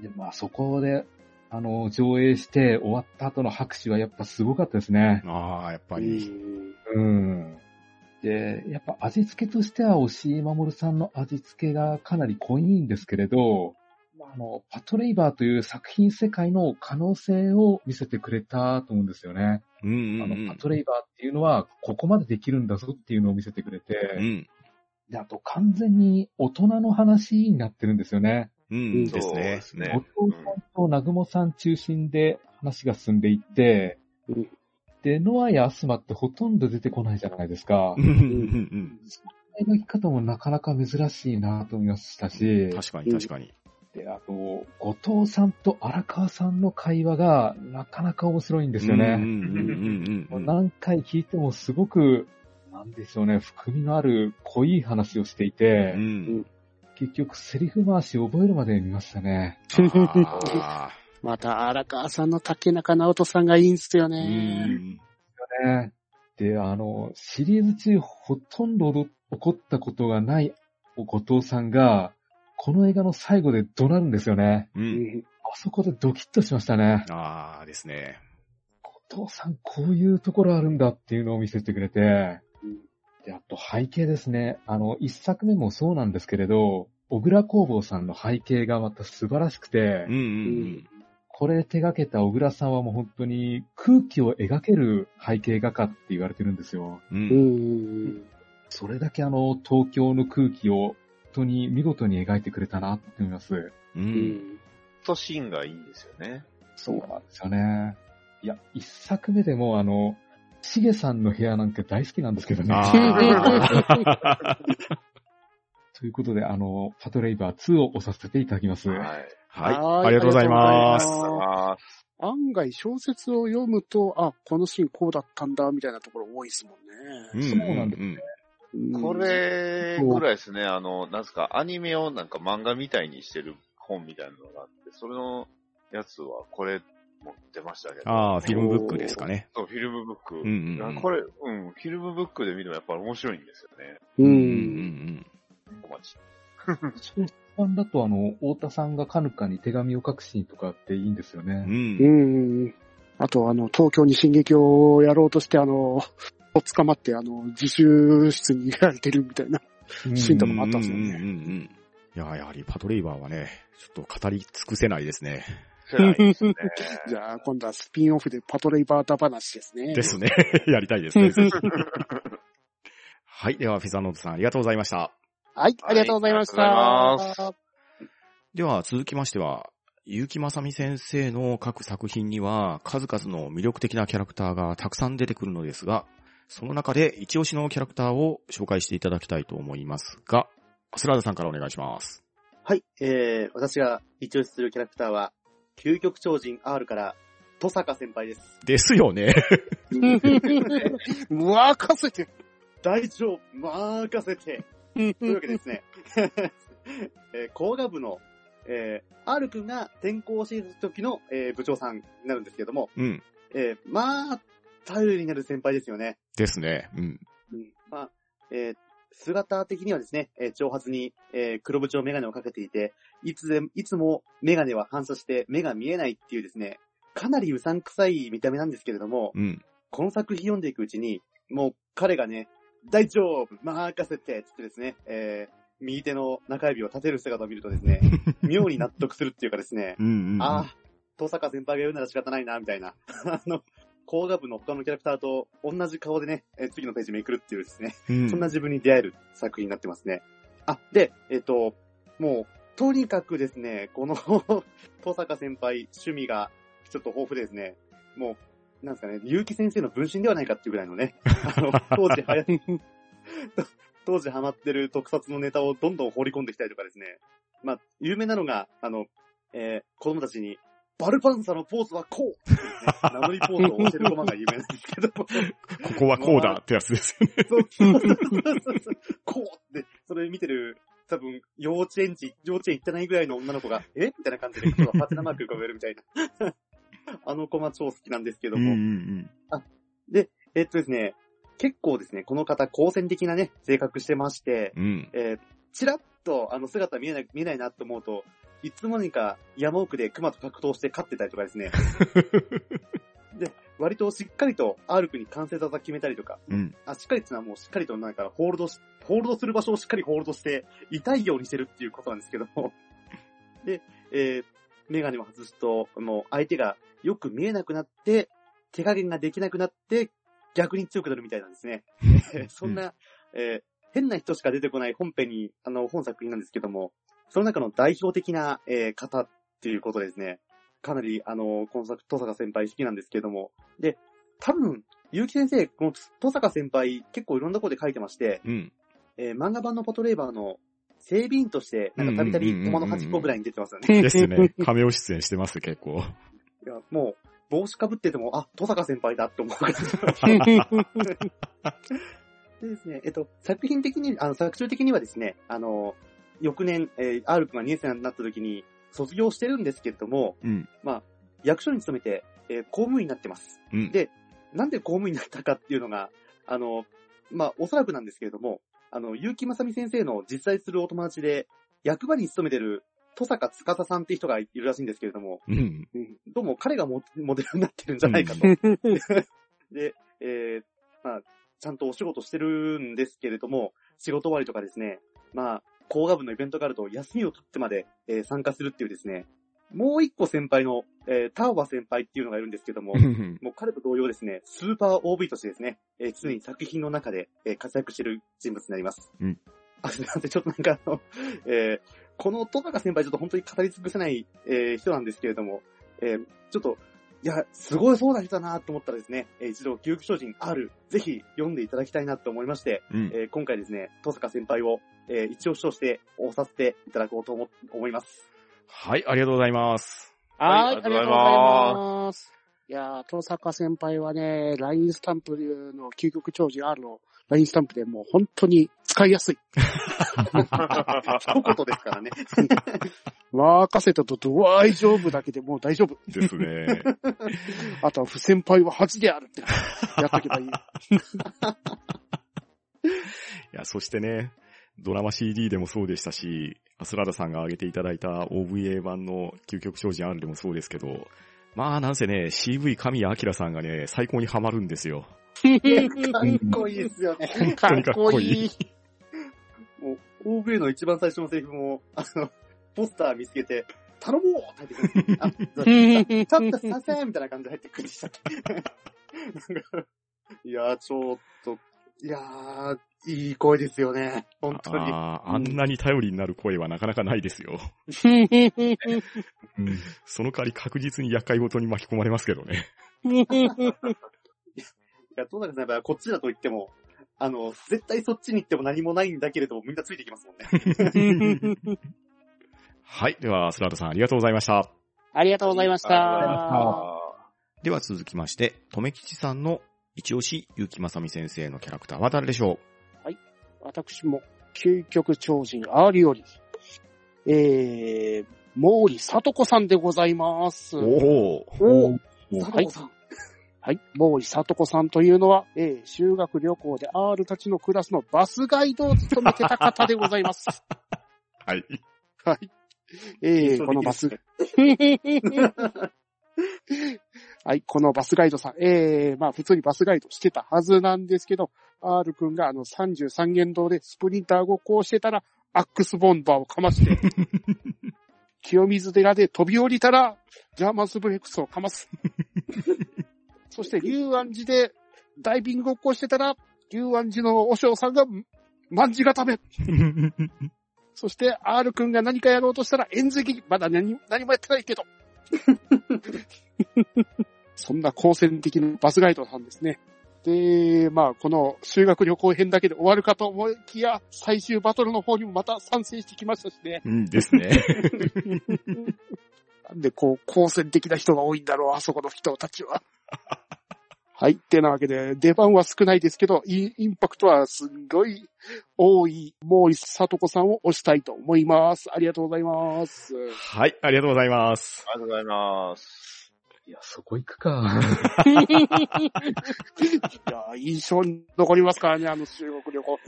Speaker 1: で、まあそこで、あの、上映して終わった後の拍手はやっぱすごかったですね。
Speaker 3: ああ、やっぱ
Speaker 4: う
Speaker 3: り。
Speaker 4: ん
Speaker 1: うん。で、やっぱ味付けとしては、押井守さんの味付けがかなり濃いんですけれど、まああの、パトレイバーという作品世界の可能性を見せてくれたと思うんですよね。
Speaker 3: うん
Speaker 1: あの、
Speaker 3: うんうん
Speaker 1: パ。トレイバーっていうのは、ここまでできるんだぞっていうのを見せてくれて、
Speaker 3: うん。
Speaker 1: で、あと完全に大人の話になってるんですよね。
Speaker 3: うん。です
Speaker 5: そう
Speaker 3: ね
Speaker 5: で。すね
Speaker 1: 後藤さんと南雲さん中心で話が進んでいって、
Speaker 4: うん
Speaker 1: で、ノアやアスマってほとんど出てこないじゃないですか
Speaker 3: う。んうんうん
Speaker 1: 描き方もなかなか珍しいなと思いました
Speaker 3: うん。
Speaker 1: し、
Speaker 3: 確かに確かに。
Speaker 1: で、あと、後藤さんと荒川さんの会話がなかなか面白いんですよね。
Speaker 3: うんうんうんうん。
Speaker 1: もう何回聞いてもすごく、なんでしょうね、含みのある濃い話をしていて、
Speaker 3: うん。
Speaker 1: 結局セリフ回し覚えるまで見ましたね。
Speaker 3: あ
Speaker 4: また、荒川さんの竹中直人さんがいいんですよ
Speaker 3: ーう
Speaker 4: ね。
Speaker 3: ん。
Speaker 1: ねで、あの、シリーズ中ほとんど起こったことがない後藤さんが、この映画の最後で怒鳴るんですよね。
Speaker 3: う。
Speaker 4: うんん
Speaker 1: あそこでドキッとしましたね。
Speaker 3: ああですね。
Speaker 1: 後藤さんこういうところあるんだっていうのを見せてくれて、で、あと背景ですね。あの、一作目もそうなんですけれど、小倉工房さんの背景がまた素晴らしくて、
Speaker 3: うんうん
Speaker 1: これ手掛けた小倉さんはもう本当に空気を描ける背景画家って言われてるんですよ。
Speaker 3: うん。う。
Speaker 4: うんん。
Speaker 1: それだけあの、東京の空気を本当に見事に描いてくれたなって思います。
Speaker 3: う。
Speaker 4: うんん。
Speaker 5: とシーンがいいんですよね。
Speaker 1: そうなんですよね。いや、一作目でもあの、しげさんの部屋なんて大好きなんですけどね。
Speaker 3: あ
Speaker 1: ということで、あの、パトレイバー2を押させていただきます。
Speaker 5: はい。
Speaker 3: あ。はい。
Speaker 4: はい
Speaker 3: ありがとうございます
Speaker 4: ありがとうございま。
Speaker 5: あ
Speaker 4: 案外小説を読むと、あ、このシーンこうだったんだ、みたいなところ多いですもんね。
Speaker 3: ん
Speaker 1: そうなんです
Speaker 3: ね。
Speaker 4: うん
Speaker 5: こ、れぐらいですね、あの、なんすか、アニメをなんか漫画みたいにしてる本みたいなのがあって、それのやつはこれ持ってましたけど。
Speaker 3: ああ、フィルムブックですかね。
Speaker 5: そう、フィルムブック。
Speaker 3: うんうんうん
Speaker 5: あこれ、うん、フィルムブックで見るのやっぱり面白いんですよね。
Speaker 4: う
Speaker 3: うんうん
Speaker 4: ん。
Speaker 5: お待ち。
Speaker 1: 小説版だとあの、太田さんがカヌカに手紙を書くシーンとかっていいんですよ
Speaker 3: う。
Speaker 1: ね。
Speaker 4: うんん。あと、あの、東京に進撃をやろうとして、あの、捕まって、あの、自習室に入れられてるみたいな。シーンとかもあったんですよね
Speaker 3: うんうんうんうん。いや、やはりパトレイバーはね、ちょっと語り尽くせないですね。
Speaker 5: 世代ですね。
Speaker 4: じゃあ、今度はスピンオフでパトレイバータ話ですね。
Speaker 3: ですね。やりたいですね。はい。では、フェザーノートさんありがとうございました。
Speaker 4: はい、ありがとうございました。
Speaker 5: はいありがとうござい
Speaker 3: では、続きましては、結城正美先生の各作品には数々の魅力的なキャラクターがたくさん出てくるのですが、その中で一押しのキャラクターを紹介していただきたいと思いますが、アスラーダさんからお願いします。
Speaker 2: はい、えー、私が一押しするキャラクターは、究極超人 R から、戸坂先輩です。
Speaker 3: ですよね。
Speaker 4: 任せて。
Speaker 2: 大丈夫任せてというわけでですね、えー、工学部の、えー、R 君が転校していた時の、えー部長さん。になるん。ですけども、
Speaker 3: うん。
Speaker 2: えー、まあ、頼りになる先輩ですよね。
Speaker 3: ですね。うん。
Speaker 2: うん。まあ、えー姿的にはですね、えー長髪に、えー黒縁のメガネをかけていて、いつで、いつもメガネは反射して目が見えないっていうですね、かなりうさんくさい見た目なんですけれども、
Speaker 3: うん。
Speaker 2: この作品読んでいくうちに、もう彼がね、大丈夫任せてつってですね、えー右手の中指を立てる姿を見るとですね、妙に納得するっていうかですね、
Speaker 3: うんうんうん。
Speaker 2: ああ、登坂先輩が言うなら仕方ないな、みたいな。あの、工学部の他のキャラクターと同じ顔でね、えー次のページめくるっていうですね、
Speaker 3: うん。
Speaker 2: そんな自分に出会える作品になってますね。あ、で、えっ、と、もう、とにかくですね、この、登坂先輩、趣味がちょっと豊富でですね、もう、なんですかね、結城先生の分身ではないかっていうぐらいのね、あの、当時はや、当時ハマってる特撮のネタをどんどん放り込んできたりとかですね、まあ、有名なのが、あの、えー子供たちに、バルパンサのポーズはこう名乗りポーズを教えるコマが有名ですけども、
Speaker 3: ここはこうだってやつですよね。
Speaker 2: こうって、それ見てる、多分、幼稚園児、幼稚園行ってないぐらいの女の子が、え？みたいな感じで、ちょっとハテナマーク浮かべるみたいな。あのコマ超好きなんですけども。
Speaker 3: うんうん
Speaker 2: えっとですね、結構ですね、この方、好戦的なね、性格してまして、
Speaker 3: うん。うん。
Speaker 2: えー、ちらっと、あの、姿見えない、見えないなと思うと、いつもにか山奥で熊と格闘して勝ってたりとかですね。で、割としっかりと R 君に関節技決めたりとか、
Speaker 3: うん。
Speaker 2: あ、しっかりっていうのはもうしっかりとなんかホールドし、ホールドする場所をしっかりホールドして、痛いようにしてるっていうことなんですけども。で、えー、メガネを外すと、もう相手がよく見えなくなって、手加減ができなくなって、逆に強くなるみたいなんですね。え ーそんな、えー変な人しか出てこない本編に、あの、本作品なんですけども、その中の代表的な、えー方っていうことですね。かなり、あの、この作、登坂先輩好きなんですけども。で、多分、結城先生、この登坂先輩結構いろんなところで書いてまして、
Speaker 3: うん。
Speaker 2: えー漫画版のパトレーバーの整備員として、なんかたびたび駒の端っこぐらいに出てますよね。
Speaker 3: ですね。カメオ出演してます、結構。
Speaker 2: いや、もう、帽子かぶってても、あ、登坂先輩だって思う。でですね、えっと、作品的に、あの、作中的にはですね、あの、翌年、えー、R 君が2年生になった時に卒業してるんですけれども、
Speaker 3: うん。
Speaker 2: 役所に勤めて、えー公務員になってます。
Speaker 3: うん。
Speaker 2: でなんで公務員になったかっていうのが、あの、まあ、おそらくなんですけれども、あの、結城正美先生の実在するお友達で、役場に勤めてる、戸坂司さんって人がいるらしいんですけれども、
Speaker 3: うん。
Speaker 2: どうも彼がモモデルになってるんじゃないかと。で、えー、まあ、ちゃんとお仕事してるんですけれども、仕事終わりとかですね、まあ、工学部のイベントがあると休みを取ってまで、えー参加するっていうですね、もう一個先輩の、えー、タオバ先輩っていうのがいるんですけども、もう彼と同様ですね、スーパー OB としてですね、えー常に作品の中で、えー活躍している人物になります。
Speaker 3: うん
Speaker 2: あ、すみません、ちょっとなんかあの、えーこの戸坂先輩ちょっと本当に語り尽くせない、えー人なんですけれども、えーちょっと、いや、すごいそうな人だなと思ったらですね、えー一度、究極精進 R、ぜひ読んでいただきたいなと思いまして、
Speaker 3: うん。
Speaker 2: えー今回ですね、戸坂先輩を、えー一押しとして押させていただこうと思思います。
Speaker 3: はい、ありがとうございます。
Speaker 4: はい、
Speaker 5: ありがとうござい
Speaker 4: ありがとうござい
Speaker 5: ま
Speaker 4: ます。いやー、登坂先輩はね、LINE スタンプの究極長寿 R の LINE スタンプでもう本当に使いやすい。
Speaker 2: 一言ですからね。
Speaker 4: 任せたと大丈夫だけでもう大丈夫。
Speaker 3: ですね。
Speaker 4: あとは不先輩は恥であるってやっとけばいい。
Speaker 3: いや、そしてね、ドラマ CD でもそうでしたし、アスラダさんが挙げていただいた OVA 版の究極超人 R でもそうですけど、まあなんせね、CV 神谷明さんがね、最高にハマるんですよ。
Speaker 2: かっこいいですよね。
Speaker 4: かっこいい。
Speaker 2: もう、OVA の一番最初のセリフも、あの、ポスター見つけて、頼もうって入ってくる。あ、ちょっとさせんみたいな感じで入ってくるでしたっけなんかいやー、ちょっと、いやー、いい声ですよね。本当に。
Speaker 3: ああ、あんなに頼りになる声はなかなかないですよ。
Speaker 1: うん。
Speaker 3: その代わり確実に厄介ごとに巻き込まれますけどね。
Speaker 2: いや、どうなるんですかこっちだと言っても、あの、絶対そっちに行っても何もないんだけれども、みんなついてきますもんね。
Speaker 3: はい。では、スラートさんありがとうございました。
Speaker 4: ありがとうございました。
Speaker 3: では続きまして、とめきちさんの一押し、ゆうきまさみ先生のキャラクターは誰でしょ
Speaker 4: 私も、究極超人 R より、えー、毛利里子さんでございます。
Speaker 3: うおお
Speaker 2: お
Speaker 1: お
Speaker 2: 佐藤さん。
Speaker 4: はい。毛利里子さんというのは、えー、修学旅行で R たちのクラスのバスガイドを務めてた方でございます。
Speaker 3: はい。
Speaker 4: はい。えー、このバス、はい、このバスガイドさん、えー、まあ普通にバスガイドしてたはずなんですけど、R 君があの33元道でスプリンターごっこをしてたら、アックスボンバーをかまして、清水寺で飛び降りたら、ジャーマンスブレックスをかます。そして、龍安寺でダイビングごっこをしてたら、龍安寺の和尚さんが、まんじが食べ。そして、R 君が何かやろうとしたら、演説まだ何何もやってないけど。そんな好戦的なバスガイドさんですね。で、まあ、この修学旅行編だけで終わるかと思いきや、最終バトルの方にもまた参戦してきましたしね。
Speaker 3: うんですね。
Speaker 4: なんで、こう、好戦的な人が多いんだろう、あそこの人たちは。はい。ってなわけで、出番は少ないですけど、インインパクトはすんごい多い、毛利里子さんを推したいと思います。ありがとうございます。
Speaker 3: はい、ありがとうございます。
Speaker 5: ありがとうございます。
Speaker 1: いや、そこ行くか。
Speaker 4: いや、印象に残りますからね、あの修学旅行。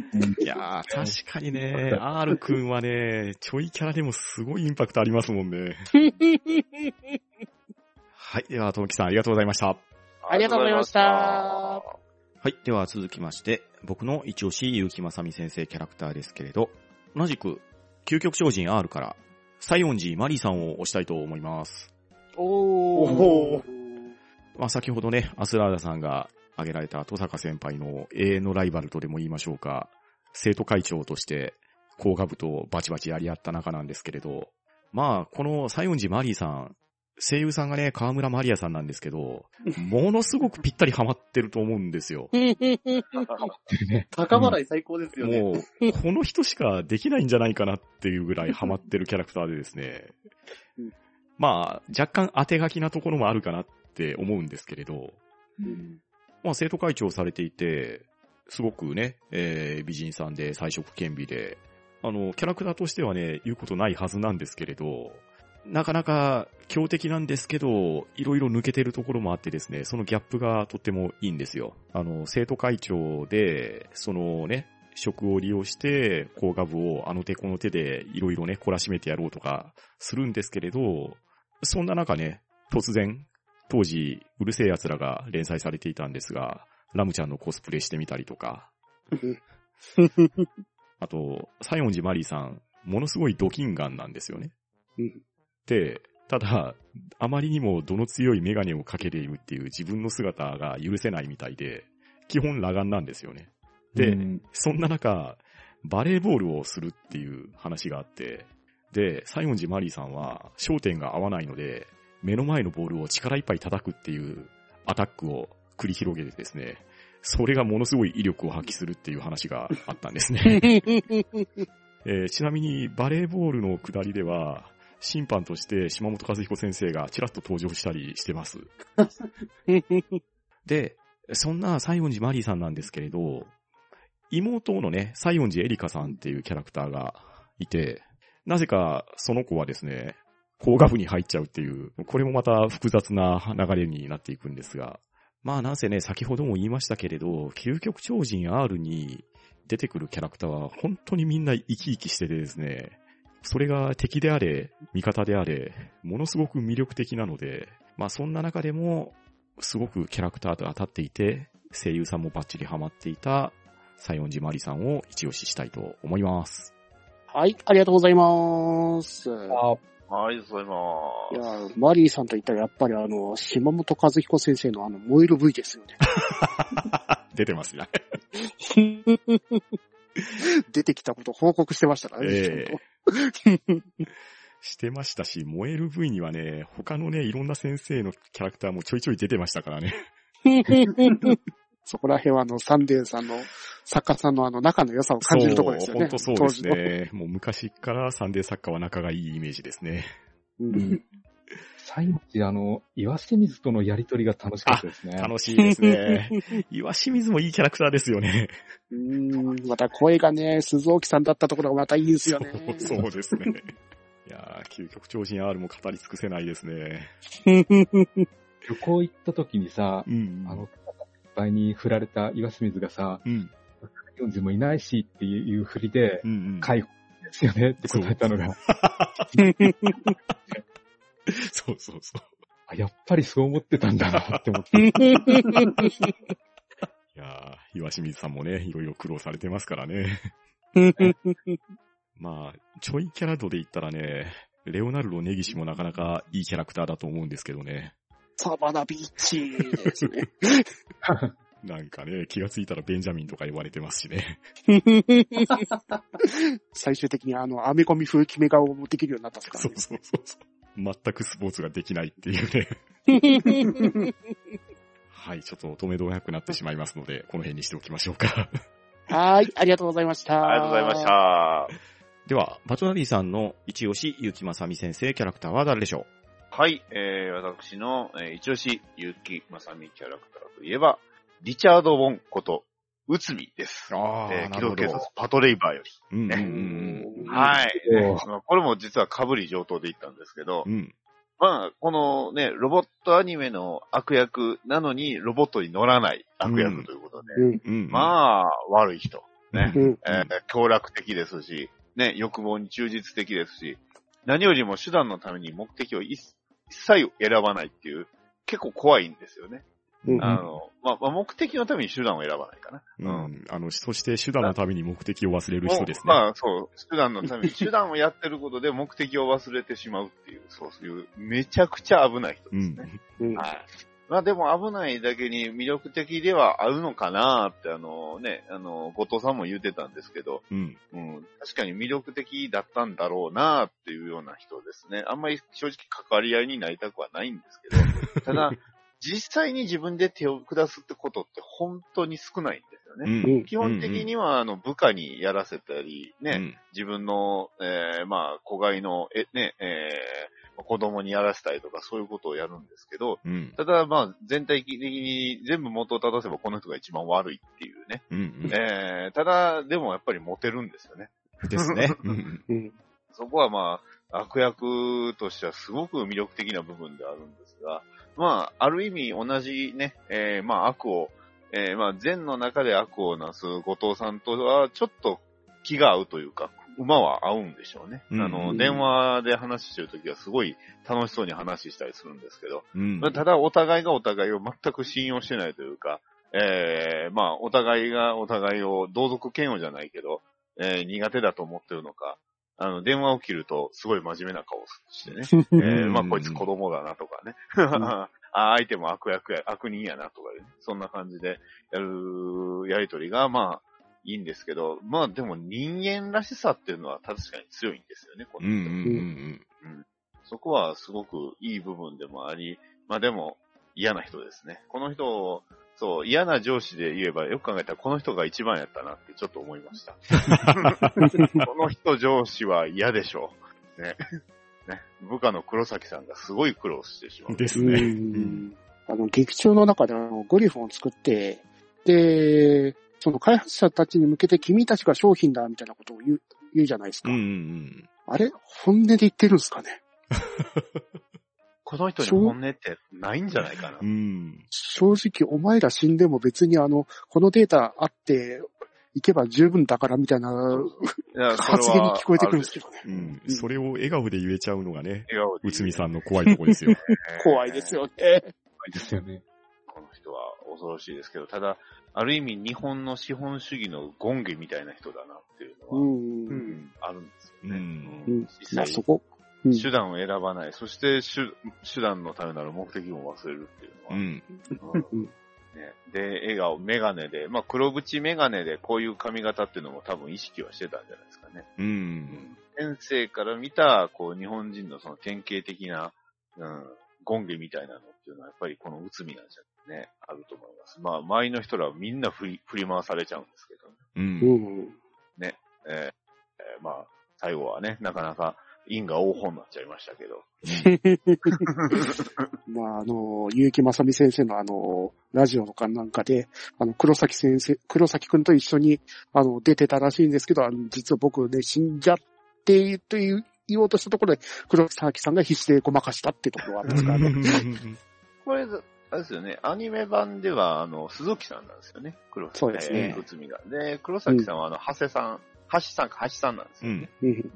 Speaker 3: いやー、確かにね、R 君はね、ちょいキャラでもすごいインパクトありますもんね。はい、では、ともきさんありがとうございました。
Speaker 4: ありがとうございました
Speaker 3: はい。では続きまして、僕の一押し、結城まさみ先生キャラクターですけれど、同じく、究極超人 R から、西園寺マリーさんを推したいと思います。
Speaker 4: お
Speaker 2: おー
Speaker 3: まあ、先ほどね、アスラーダさんが挙げられた戸坂先輩の永遠のライバルとでも言いましょうか、生徒会長として、工学部とバチバチやり合った仲なんですけれど、まあ、この西園寺マリーさん、声優さんがね、河村マリアさんなんですけど、ものすごくぴったりハマってると思うんですよ。
Speaker 2: 高笑い最高ですよね。
Speaker 3: もう、この人しかできないんじゃないかなっていうぐらいハマってるキャラクターでですね
Speaker 4: うん。
Speaker 3: まあ、若干当て書きなところもあるかなって思うんですけれど、まあ、生徒会長をされていて、すごくね、えー美人さんで彩色兼備で、あの、キャラクターとしてはね、言うことないはずなんですけれど、なかなか強敵なんですけど、いろいろ抜けてるところもあってですね、そのギャップがとってもいいんですよ。あの、生徒会長で、そのね、職を利用して、工学部をあの手この手でいろいろね、懲らしめてやろうとかするんですけれど、そんな中ね、突然、当時、うるせえ奴らが連載されていたんですが、ラムちゃんのコスプレしてみたりとか、あと、西園寺マリーさん、ものすごいドキンガンなんですよね。ただ、あまりにも度の強いメガネをかけているっていう自分の姿が許せないみたいで、基本裸眼なんですよね。で
Speaker 1: うん
Speaker 3: そんな中、バレーボールをするっていう話があって、で、西園寺マリーさんは焦点が合わないので、目の前のボールを力いっぱい叩くっていうアタックを繰り広げてですね、それがものすごい威力を発揮するっていう話があったんですね。えーちなみにバレーボールの下りでは、審判として島本和彦先生がちらっと登場したりしてます。で、そんな西園寺マリーさんなんですけれど、妹のね、西園寺エリカさんっていうキャラクターがいて、なぜかその子はですね、工学部に入っちゃうっていう、これもまた複雑な流れになっていくんですが、まあなんせね、先ほども言いましたけれど、究極超人 R に出てくるキャラクターは本当にみんな生き生きしててですね、それが敵であれ、味方であれ、ものすごく魅力的なので、まあそんな中でも、すごくキャラクターが立っていて、声優さんもバッチリハマっていた、西園寺マリさんを一押ししたいと思います。
Speaker 4: はい、ありがとうございます。い
Speaker 1: あ
Speaker 5: ありがとうございます。
Speaker 4: や、マリーさんと言ったらやっぱりあの、島本和彦先生のあの、燃える V ですよね。
Speaker 3: 出てますね。
Speaker 4: 出てきたことを報告してましたからね。
Speaker 3: え
Speaker 4: ちゃんと
Speaker 3: してましたし、燃える V にはね、他のね、いろんな先生のキャラクターもちょいちょい出てましたからね。
Speaker 4: そこら辺はあの、サンデーさんの作家さんのあの仲の良さを感じるところですよね。
Speaker 3: 本当そうですね。もう昔からサンデー作家は仲がいいイメージですね。
Speaker 4: の。うん
Speaker 1: 最後にあの、岩清水とのやりとりが楽しかったですね。
Speaker 3: 楽しいですね。岩清水もいいキャラクターですよね。
Speaker 4: うんまた声がね、鈴沖さんだったところがまたいいですよね。
Speaker 3: そうそうですね。いやー、究極超人 R も語り尽くせないですね。
Speaker 1: 旅行行った時にさ、
Speaker 3: うん。
Speaker 1: あの、いっぱいに振られた岩清水がさ、
Speaker 3: うん。
Speaker 1: 40もいないしっていう振りで、
Speaker 3: うんうん。
Speaker 1: 解放ですよねって答えたのが、
Speaker 3: そうそうそう。
Speaker 1: あやっぱりそう思ってたんだな って思って。
Speaker 3: いやー、岩清水さんもね、いろいろ苦労されてますからね。まあ、ちょいキャラ度で言ったらね、レオナルド・ネギシもなかなかいいキャラクターだと思うんですけどね。
Speaker 4: サバナビーチですね。
Speaker 3: なんかね、気がついたらベンジャミンとか言われてますしね。
Speaker 4: 最終的にあの、アメコミ風決め顔もできるようになったんですから
Speaker 3: そう
Speaker 4: ね。
Speaker 3: そうそうそう。全くスポーツができないっていうね。はい、ちょっと止めどなくなってしまいますので、この辺にしておきましょうか。
Speaker 4: はーい、ありがとうございました。
Speaker 5: ありがとうございまし。た。
Speaker 3: では、バトナリーさんの一押し、結城正美先生キャラクターは誰でしょ
Speaker 5: はい、えー、私の、えー、一押し、ゆきまさみキャラクターといえば、リチャード・ウォンこと、うつみです。
Speaker 3: うあ
Speaker 5: えー、機動警察パトレイバーより。
Speaker 3: うんうん
Speaker 5: ね
Speaker 3: うん
Speaker 5: はい。
Speaker 1: おー
Speaker 5: まあこれも実は被り上等で言ったんですけど
Speaker 3: う、ん。
Speaker 5: まあ、このね、ロボットアニメの悪役なのにロボットに乗らない悪役ということで、
Speaker 4: うん。
Speaker 3: うん。
Speaker 5: まあ、悪い人。ね
Speaker 4: うん。
Speaker 5: えー強楽的ですし、ね、欲望に忠実的ですし、何よりも手段のために目的を一一切選ばないっていう、結構怖いんですよね。
Speaker 4: うん
Speaker 5: あの、まあ、まあ、目的のために手段を選ばないかな。
Speaker 3: うん。あの、そして手段のために目的を忘れる人ですね。
Speaker 5: まあ、そう、手段のために、手段をやってることで目的を忘れてしまうっていう、そういう、めちゃくちゃ危ない人
Speaker 3: うん
Speaker 5: ですね。。
Speaker 4: うん
Speaker 5: はい。まあでも危ないだけに魅力的ではあるのかなって、あのね、あの、後藤さんも言ってたんですけど、
Speaker 3: うん。
Speaker 5: うん、確かに魅力的だったんだろうなっていうような人ですね。あんまり正直関わり合いになりたくはないんですけど、ただ、実際に自分で手を下すってことって本当に少ないんですよ
Speaker 3: う
Speaker 5: ね。
Speaker 3: ん。
Speaker 5: 基本的には、あの、部下にやらせたり、ね、
Speaker 3: うん
Speaker 5: 自分の、えーまあ、子飼いの、え、ね、えー子供にやらせたりとか、そういうことをやるんですけど、
Speaker 3: うん。
Speaker 5: ただ、まあ、全体的に全部元を正せばこの人が一番悪いっていうね。
Speaker 3: うん。
Speaker 5: えー、ただ、でもやっぱりモテるんですよね。
Speaker 3: ですね。うん。
Speaker 4: うん。
Speaker 5: そこはまあ、悪役としてはすごく魅力的な部分であるんですが、まあ、ある意味同じね、えー、まあ悪を、えー、まあ善の中で悪をなす後藤さんとはちょっと気が合うというか、馬は合うんでしょうね。
Speaker 3: うん
Speaker 5: あの、電話で話してるときはすごい楽しそうに話したりするんですけど、
Speaker 3: うん。
Speaker 5: まあただお互いがお互いを全く信用してないというか、えー、まあお互いがお互いを同族嫌悪じゃないけど、えー苦手だと思ってるのか、あの、電話を切るとすごい真面目な顔をしてね。えー、まあこいつ子供だなとかね。あ相手も悪役や、悪人やなとかね。そんな感じでやるやりとりが、まあ、いいんですけど、まあでも人間らしさっていうのは確かに強いんですよね、こ
Speaker 3: うん。う
Speaker 5: の人。
Speaker 3: ん。
Speaker 5: そこはすごくいい部分でもあり、まあでも嫌な人ですね。この人を、そう、嫌な上司で言えばよく考えたらこの人が一番やったなってちょっと思いました。この人上司は嫌でしょう。ね。ね。部下の黒崎さんがすごい苦労してしまう。
Speaker 3: ですね。
Speaker 4: うんあの、劇中の中であのグリフォンを作って、で、その開発者たちに向けて君たちが商品だみたいなことを言う、言うじゃないですか。
Speaker 3: うん。うん。
Speaker 4: あれ本音で言ってるんですかね
Speaker 5: この人に本音ってないんじゃないかな
Speaker 3: う。ん。
Speaker 4: 正直お前ら死んでも別にあの、このデータあって、いけば十分だからみたいな発言に聞こえてくるんですけどね。
Speaker 3: うん。それを笑顔で言えちゃうのがね、
Speaker 5: 笑顔で
Speaker 3: 内海さんの怖いとこですよ。
Speaker 4: 怖いですよね。
Speaker 1: ですよね。
Speaker 5: この人は恐ろしいですけど、ただ、ある意味日本の資本主義の権下みたいな人だなっていうのは、
Speaker 4: うん。
Speaker 5: うんあるんですよね。
Speaker 3: うん
Speaker 4: うん
Speaker 5: 実際
Speaker 4: まあそこ。うん
Speaker 5: 手段を選ばない。そして手、手段のためなら目的も忘れるっていうのは、
Speaker 3: うん。
Speaker 5: ね。で、笑顔、メガネで、まあ黒縁メガネでこういう髪型っていうのも多分意識はしてたんじゃないですかね。
Speaker 3: うん。
Speaker 5: 先生から見た、こう日本人のその典型的な、うん、ゴンゲみたいなのっていうのはやっぱりこの内海なんじゃね、あると思います。まあ周りの人らはみんな振り、振り回されちゃうんですけど、
Speaker 3: う。
Speaker 4: うんん。
Speaker 5: えーえーまあ、最後はね、なかなか因果応報になっちゃいましたけど。
Speaker 4: まあ、あの、結城正美先生のあの、ラジオとかなんかで、あの、黒崎先生、黒崎くんと一緒に、あの、出てたらしいんですけど、あの、実は僕ね、死んじゃって、という、言おうとしたところで、黒崎さんが必死でごまかしたってところがあるんですからね。
Speaker 5: これ、あれですよね、アニメ版では、あの、鈴木さんなんですよね。黒崎
Speaker 4: そうですね
Speaker 5: えー内海が。で、黒崎さんは、あの、長谷さん、橋さんか橋さんなんですよね。
Speaker 4: うん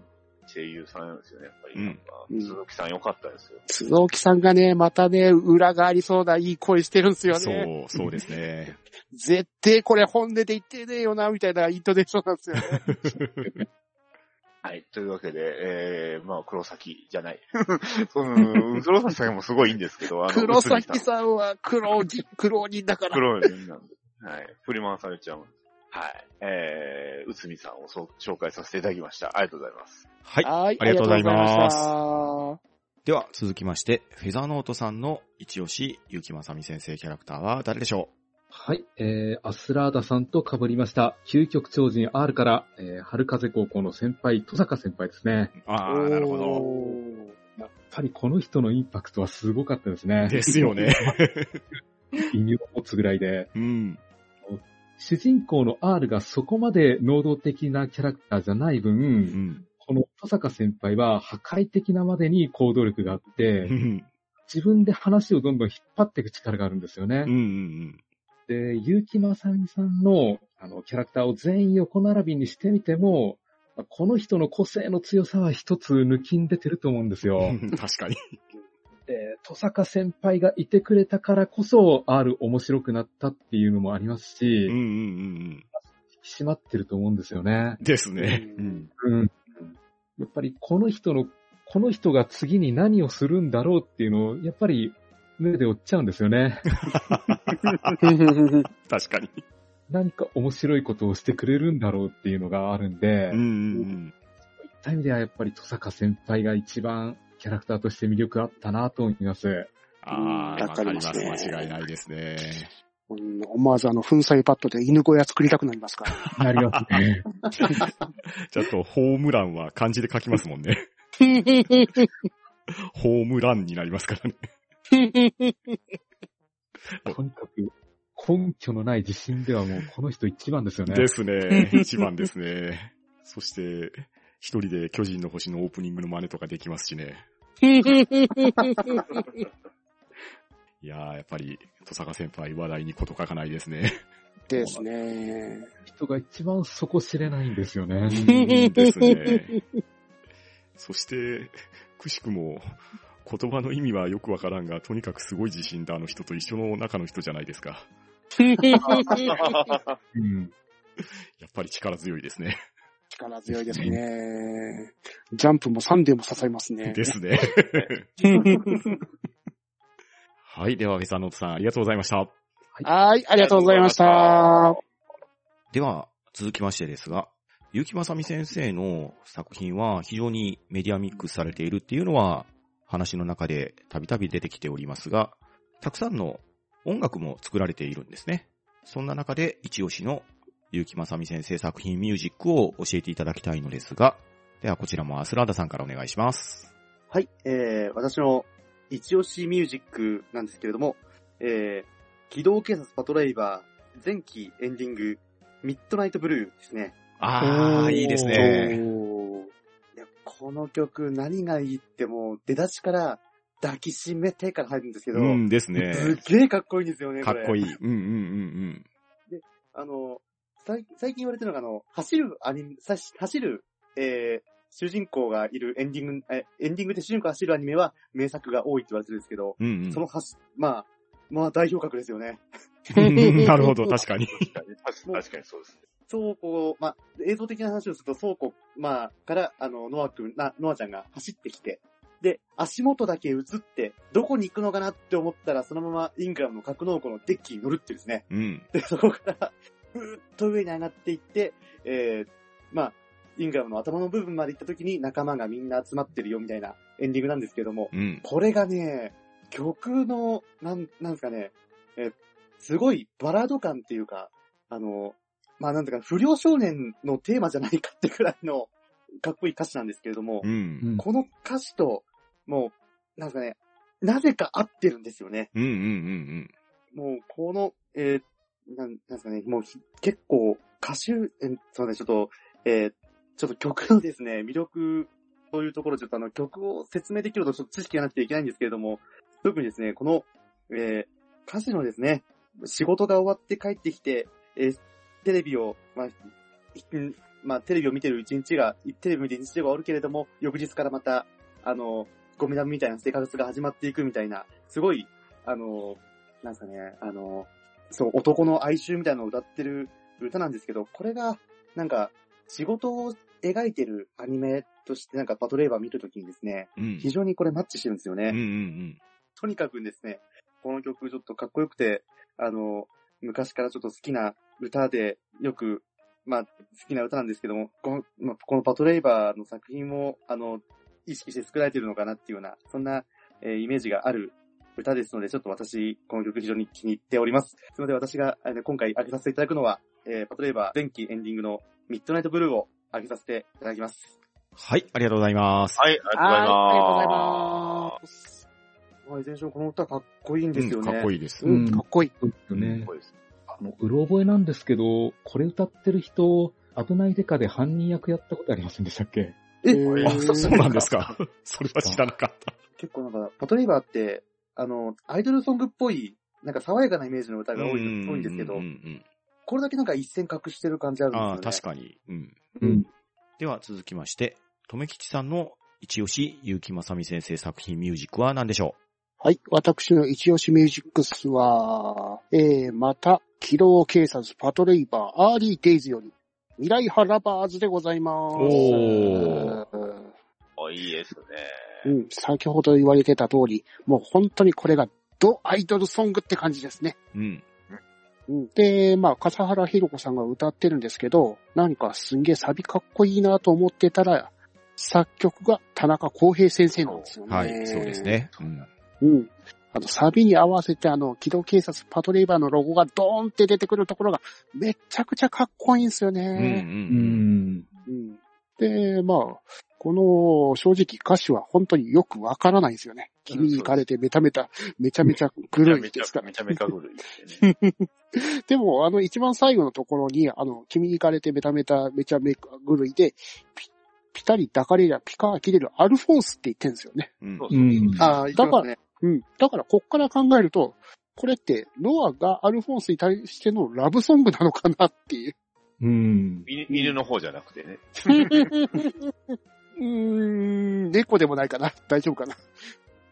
Speaker 5: 声優さんなんですよね、やっぱり。か
Speaker 4: うん
Speaker 5: 鈴木さん良かったですよ。
Speaker 4: 鈴木さんがね、またね、裏がありそうないい声してるんですよね。
Speaker 3: そう、そうですね。
Speaker 4: 絶対これ本音で言ってねえよな、みたいなイントネーションなんですよね。
Speaker 5: はい。というわけで、えー、まあ、黒崎じゃない。そ の、黒崎さんもすごいいいんですけど、あの、
Speaker 4: 黒崎さんは黒人、黒人だから。
Speaker 5: 黒い人なんで。はい。振り回されちゃうんで。はい。えー、内海さんを紹介させていただきました。ありがとうございます。
Speaker 3: はい。
Speaker 4: はい、
Speaker 3: ありがとうございますでは、続きまして、フェザーノートさんの一押し、ゆきまさみ先生キャラクターは誰でしょ
Speaker 1: はい、えー、アスラーダさんと被りました、究極超人 R から、えー、春風高校の先輩、戸坂先輩ですね。
Speaker 3: うああ、なるほど。
Speaker 1: やっぱりこの人のインパクトはすごかったですね。
Speaker 3: ですよね。
Speaker 1: 異名を持つぐらいで。
Speaker 3: うん。
Speaker 1: 主人公の R がそこまで能動的なキャラクターじゃない分、
Speaker 3: うん。
Speaker 1: この戸坂先輩は破壊的なまでに行動力があっ
Speaker 3: う
Speaker 1: て、
Speaker 3: ん。
Speaker 1: 自分で話をどんどん引っ張っていく力があるんですよね。
Speaker 3: うん。うん。
Speaker 1: で、結城まさみさんのあのキャラクターを全員横並びにしてみても、まあこの人の個性の強さは一つ抜きん出てると思うんですよ。
Speaker 3: うん。確かに。
Speaker 1: で、戸坂先輩がいてくれたからこそ、R 面白くなったっていうのもありますし、
Speaker 3: うん。うん。う
Speaker 1: 引
Speaker 3: ん。
Speaker 1: き締まってると思うんですよね。
Speaker 3: ですね。うん。
Speaker 1: うん。やっぱりこの人の、この人が次に何をするんだろうっていうのを、やっぱり目で追っちゃうんですよね。
Speaker 3: 確かに。
Speaker 1: 何か面白いことをしてくれるんだろうっていうのがあるんで、
Speaker 3: うん。うん。
Speaker 1: そういった意味ではやっぱり戸坂先輩が一番キャラクターとして魅力あったなと思います。
Speaker 3: ああ、
Speaker 4: わ
Speaker 3: わかりま。
Speaker 4: すすね
Speaker 3: 間違いないですね。
Speaker 4: うん思わずあの、粉砕パッドで犬小屋作りたくなりますから。
Speaker 1: なりますね。
Speaker 3: ちょっと、ホームランは漢字で書きますもんね。ホームランになりますからね。
Speaker 1: とにかく根拠のない自信ではもうこの人一番ですよね。
Speaker 3: ですね。一番ですね。そして、一人で巨人の星のオープニングの真似とかできますしね。いやー、やっぱり、戸坂先輩話題にこと書かないですね。
Speaker 4: ですね。
Speaker 1: 人が一番底知れないんですよね。
Speaker 3: うんですね。そして、くしくも、言葉の意味はよくわからんが、とにかくすごい自信だ、あの人と一緒の中の人じゃないですか。
Speaker 1: うん。
Speaker 3: やっぱり力強いですね。
Speaker 4: 力強いですね。ジャンプもサンデーも支えますね。
Speaker 3: ですね。はい。では、フェザーノートさん、ありがとうございました。
Speaker 4: はい、ありがとうございました。
Speaker 3: では、続きましてですが、結城正美先生の作品は非常にメディアミックスされているっていうのは話の中でたびたび出てきておりますが、たくさんの音楽も作られているんですね。そんな中で一押しの結城正美先生作品ミュージックを教えていただきたいのですが、ではこちらもアスラーダさんからお願いします。
Speaker 2: はい、えー、私の一押しミュージックなんですけれども、えー、機動警察パトレイバー前期エンディング、ミッドナイトブルーですね。
Speaker 3: あー、いいですね。
Speaker 2: この曲何がいいってもう出だしから抱きしめてから入るんですけど、
Speaker 3: うんですね。
Speaker 2: すっげえかっこいいんですよね、
Speaker 3: かっこい
Speaker 2: い。
Speaker 3: い。うんうんうん
Speaker 2: あの、最近言われてるのが、あの、走るアニメ、さし走る、えー、主人公がいるエンディング、え、エンディングで主人公が走るアニメは名作が多いって言われてるんですけど、
Speaker 3: うん。うんうん
Speaker 2: そのはし、まあ、まあ代表格ですよね。
Speaker 3: なるほど、確かに。
Speaker 5: 確かに確かにそうですね。
Speaker 2: 倉庫、まあ、映像的な話をすると倉庫、まあ、から、あの、ノア君、な、ノアちゃんが走ってきて、で、足元だけ映って、どこに行くのかなって思ったら、そのままイングラムの格納庫のデッキに乗るっていうですね。
Speaker 3: うん。
Speaker 2: で、そこから、ふーっと上に上がっていって、えー、まあ、イングラムの頭の部分まで行った時に仲間がみんな集まってるよみたいなエンディングなんですけども、
Speaker 3: うん。
Speaker 2: これがね、曲の、なん、なんですかね、えーすごいバラード感っていうか、あの、まあなんていうか、不良少年のテーマじゃないかってくらいの、かっこいい歌詞なんですけれども、
Speaker 3: うん。
Speaker 2: この歌詞と、もう、なんですかね、なぜか合ってるんですよね。
Speaker 3: うん。うん。うん。
Speaker 2: もう、この、えーなん、なんですかね、もう、結構、歌手、えそうね、ちょっと、えーちょっと曲のですね、魅力、というところ、ちょっとあの、曲を説明できるとちょっと知識がなくていけないんですけれども、特にですね、この、えー歌詞のですね、仕事が終わって帰ってきて、えーテレビを、まあ、まあ、テレビを見てる一日が、テレビ見てる一日が終わるけれども、翌日からまた、あの、ゴミダムみたいな生活が始まっていくみたいな、すごい、あの、なんですかね、あの、そう、男の哀愁みたいなのを歌ってる歌なんですけど、これが、なんか、仕事を描いてるアニメとして、なんかパトレーバー見るときにですね、
Speaker 3: うん。
Speaker 2: 非常にこれマッチしてるんですよね。
Speaker 3: うん。うん。
Speaker 2: とにかくですね、この曲ちょっとかっこよくて、あの、昔からちょっと好きな歌で、よく、まあ、好きな歌なんですけども、この、まあ、このパトレイバーの作品も、あの、意識して作られてるのかなっていうような、そんな、えーイメージがある歌ですので、ちょっと私、この曲非常に気に入っております。そので私が、今回挙げさせていただくのは、えーパトレイバー前期エンディングのミッドナイトブルーを挙げさせていただきます。
Speaker 3: はい、ありがとうございます。
Speaker 5: はい、ありがとうございます。
Speaker 4: ありがとうございます。
Speaker 2: まあ、いずれにしろこの歌かっこいいんですよ
Speaker 3: うん
Speaker 2: ね。
Speaker 3: かっこいいです。
Speaker 4: うん、かっこいい。
Speaker 1: そうですよね
Speaker 5: す。ごいです
Speaker 1: あの、うろ覚えなんですけど、これ歌ってる人、危ないデカで犯人役やったことありませんでしたっけ？
Speaker 2: え、
Speaker 4: ー
Speaker 3: あ、そそうなんですか。それは知らなかった。
Speaker 2: 結構なんか、パトレイバーって、あの、アイドルソングっぽい、なんか爽やかなイメージの歌が多い多いんですけど
Speaker 3: うんう、ん
Speaker 2: これだけなんか一線画してる感じあるんですよね。
Speaker 3: ああ、確かに。うん。
Speaker 1: うん。
Speaker 3: では続きまして、とめきちさんの一押し、ゆうきまさみ先生作品ミュージックは何でしょ
Speaker 4: はい。私の一押しミュージックスは、えー、また、機動警察パトレイバーアーリーデイズより、未来派ラバーズでございます。
Speaker 3: お
Speaker 5: おいいですね。
Speaker 4: うん、先ほど言われてた通り、もう本当にこれがドアイドルソングって感じですね。
Speaker 3: ううん。
Speaker 4: うん、で、まあ、笠原ひろ子さんが歌ってるんですけど、何かすんげえサビかっこいいなと思ってたら、作曲が田中康平先生なんですよね。
Speaker 3: はい、そうです。ね。うん。
Speaker 4: うん。あの、サビに合わせてあの、機動警察パトレイバーのロゴがドーンって出てくるところがめちゃくちゃかっこいいんですよ
Speaker 3: うん、う。
Speaker 4: ね。
Speaker 1: うんん。
Speaker 4: うん。で、まあ、この正直歌詞は本当によくわからないんですよね。君に行かれてめためた、めちゃめちゃぐるい
Speaker 5: めちゃ
Speaker 4: ですから
Speaker 5: めちゃめちゃぐるいですね。
Speaker 4: でも、あの、一番最後のところに、あの、君に行かれてメタメタ、めちゃめちゃぐるいで、ピピタリ抱かれりゃピカー切れるアルフォンスって言ってるんですよね。
Speaker 3: うん
Speaker 5: そう
Speaker 1: うん。
Speaker 2: ああ、言ってますね。
Speaker 4: うん。だから、こっから考えると、これって、ノアがアルフォンスに対してのラブソングなのかなっていう。
Speaker 1: うん。
Speaker 5: 犬犬の方じゃなくてね。
Speaker 4: うーん、猫でもないかな。大丈夫かな。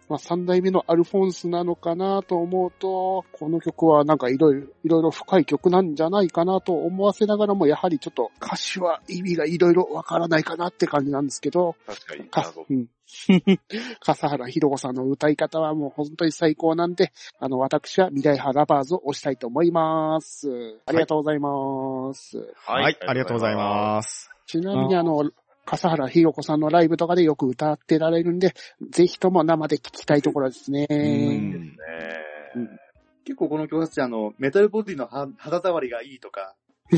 Speaker 4: まあ、三代目のアルフォンスなのかなと思うと、この曲はなんかいろいろ、いろいろ深い曲なんじゃないかなと思わせながらも、やはりちょっと歌詞は意味がいろいろわからないかなって感じなんですけど、
Speaker 5: 確かに。
Speaker 4: か
Speaker 5: 謎、
Speaker 4: うん。笠原ひろ子さんの歌い方はもう本当に最高なんで、あの、私は未来派ラバーズを押したいと思います。ありがとうございます。
Speaker 3: はい、ありがとうございます。
Speaker 4: ちなみにあの、笠原ひろ子さんのライブとかでよく歌ってられるんで、ぜひとも生で聴きたいところですね。
Speaker 2: 結構この曲たちあの、メタルボディのは肌触りがいいとか、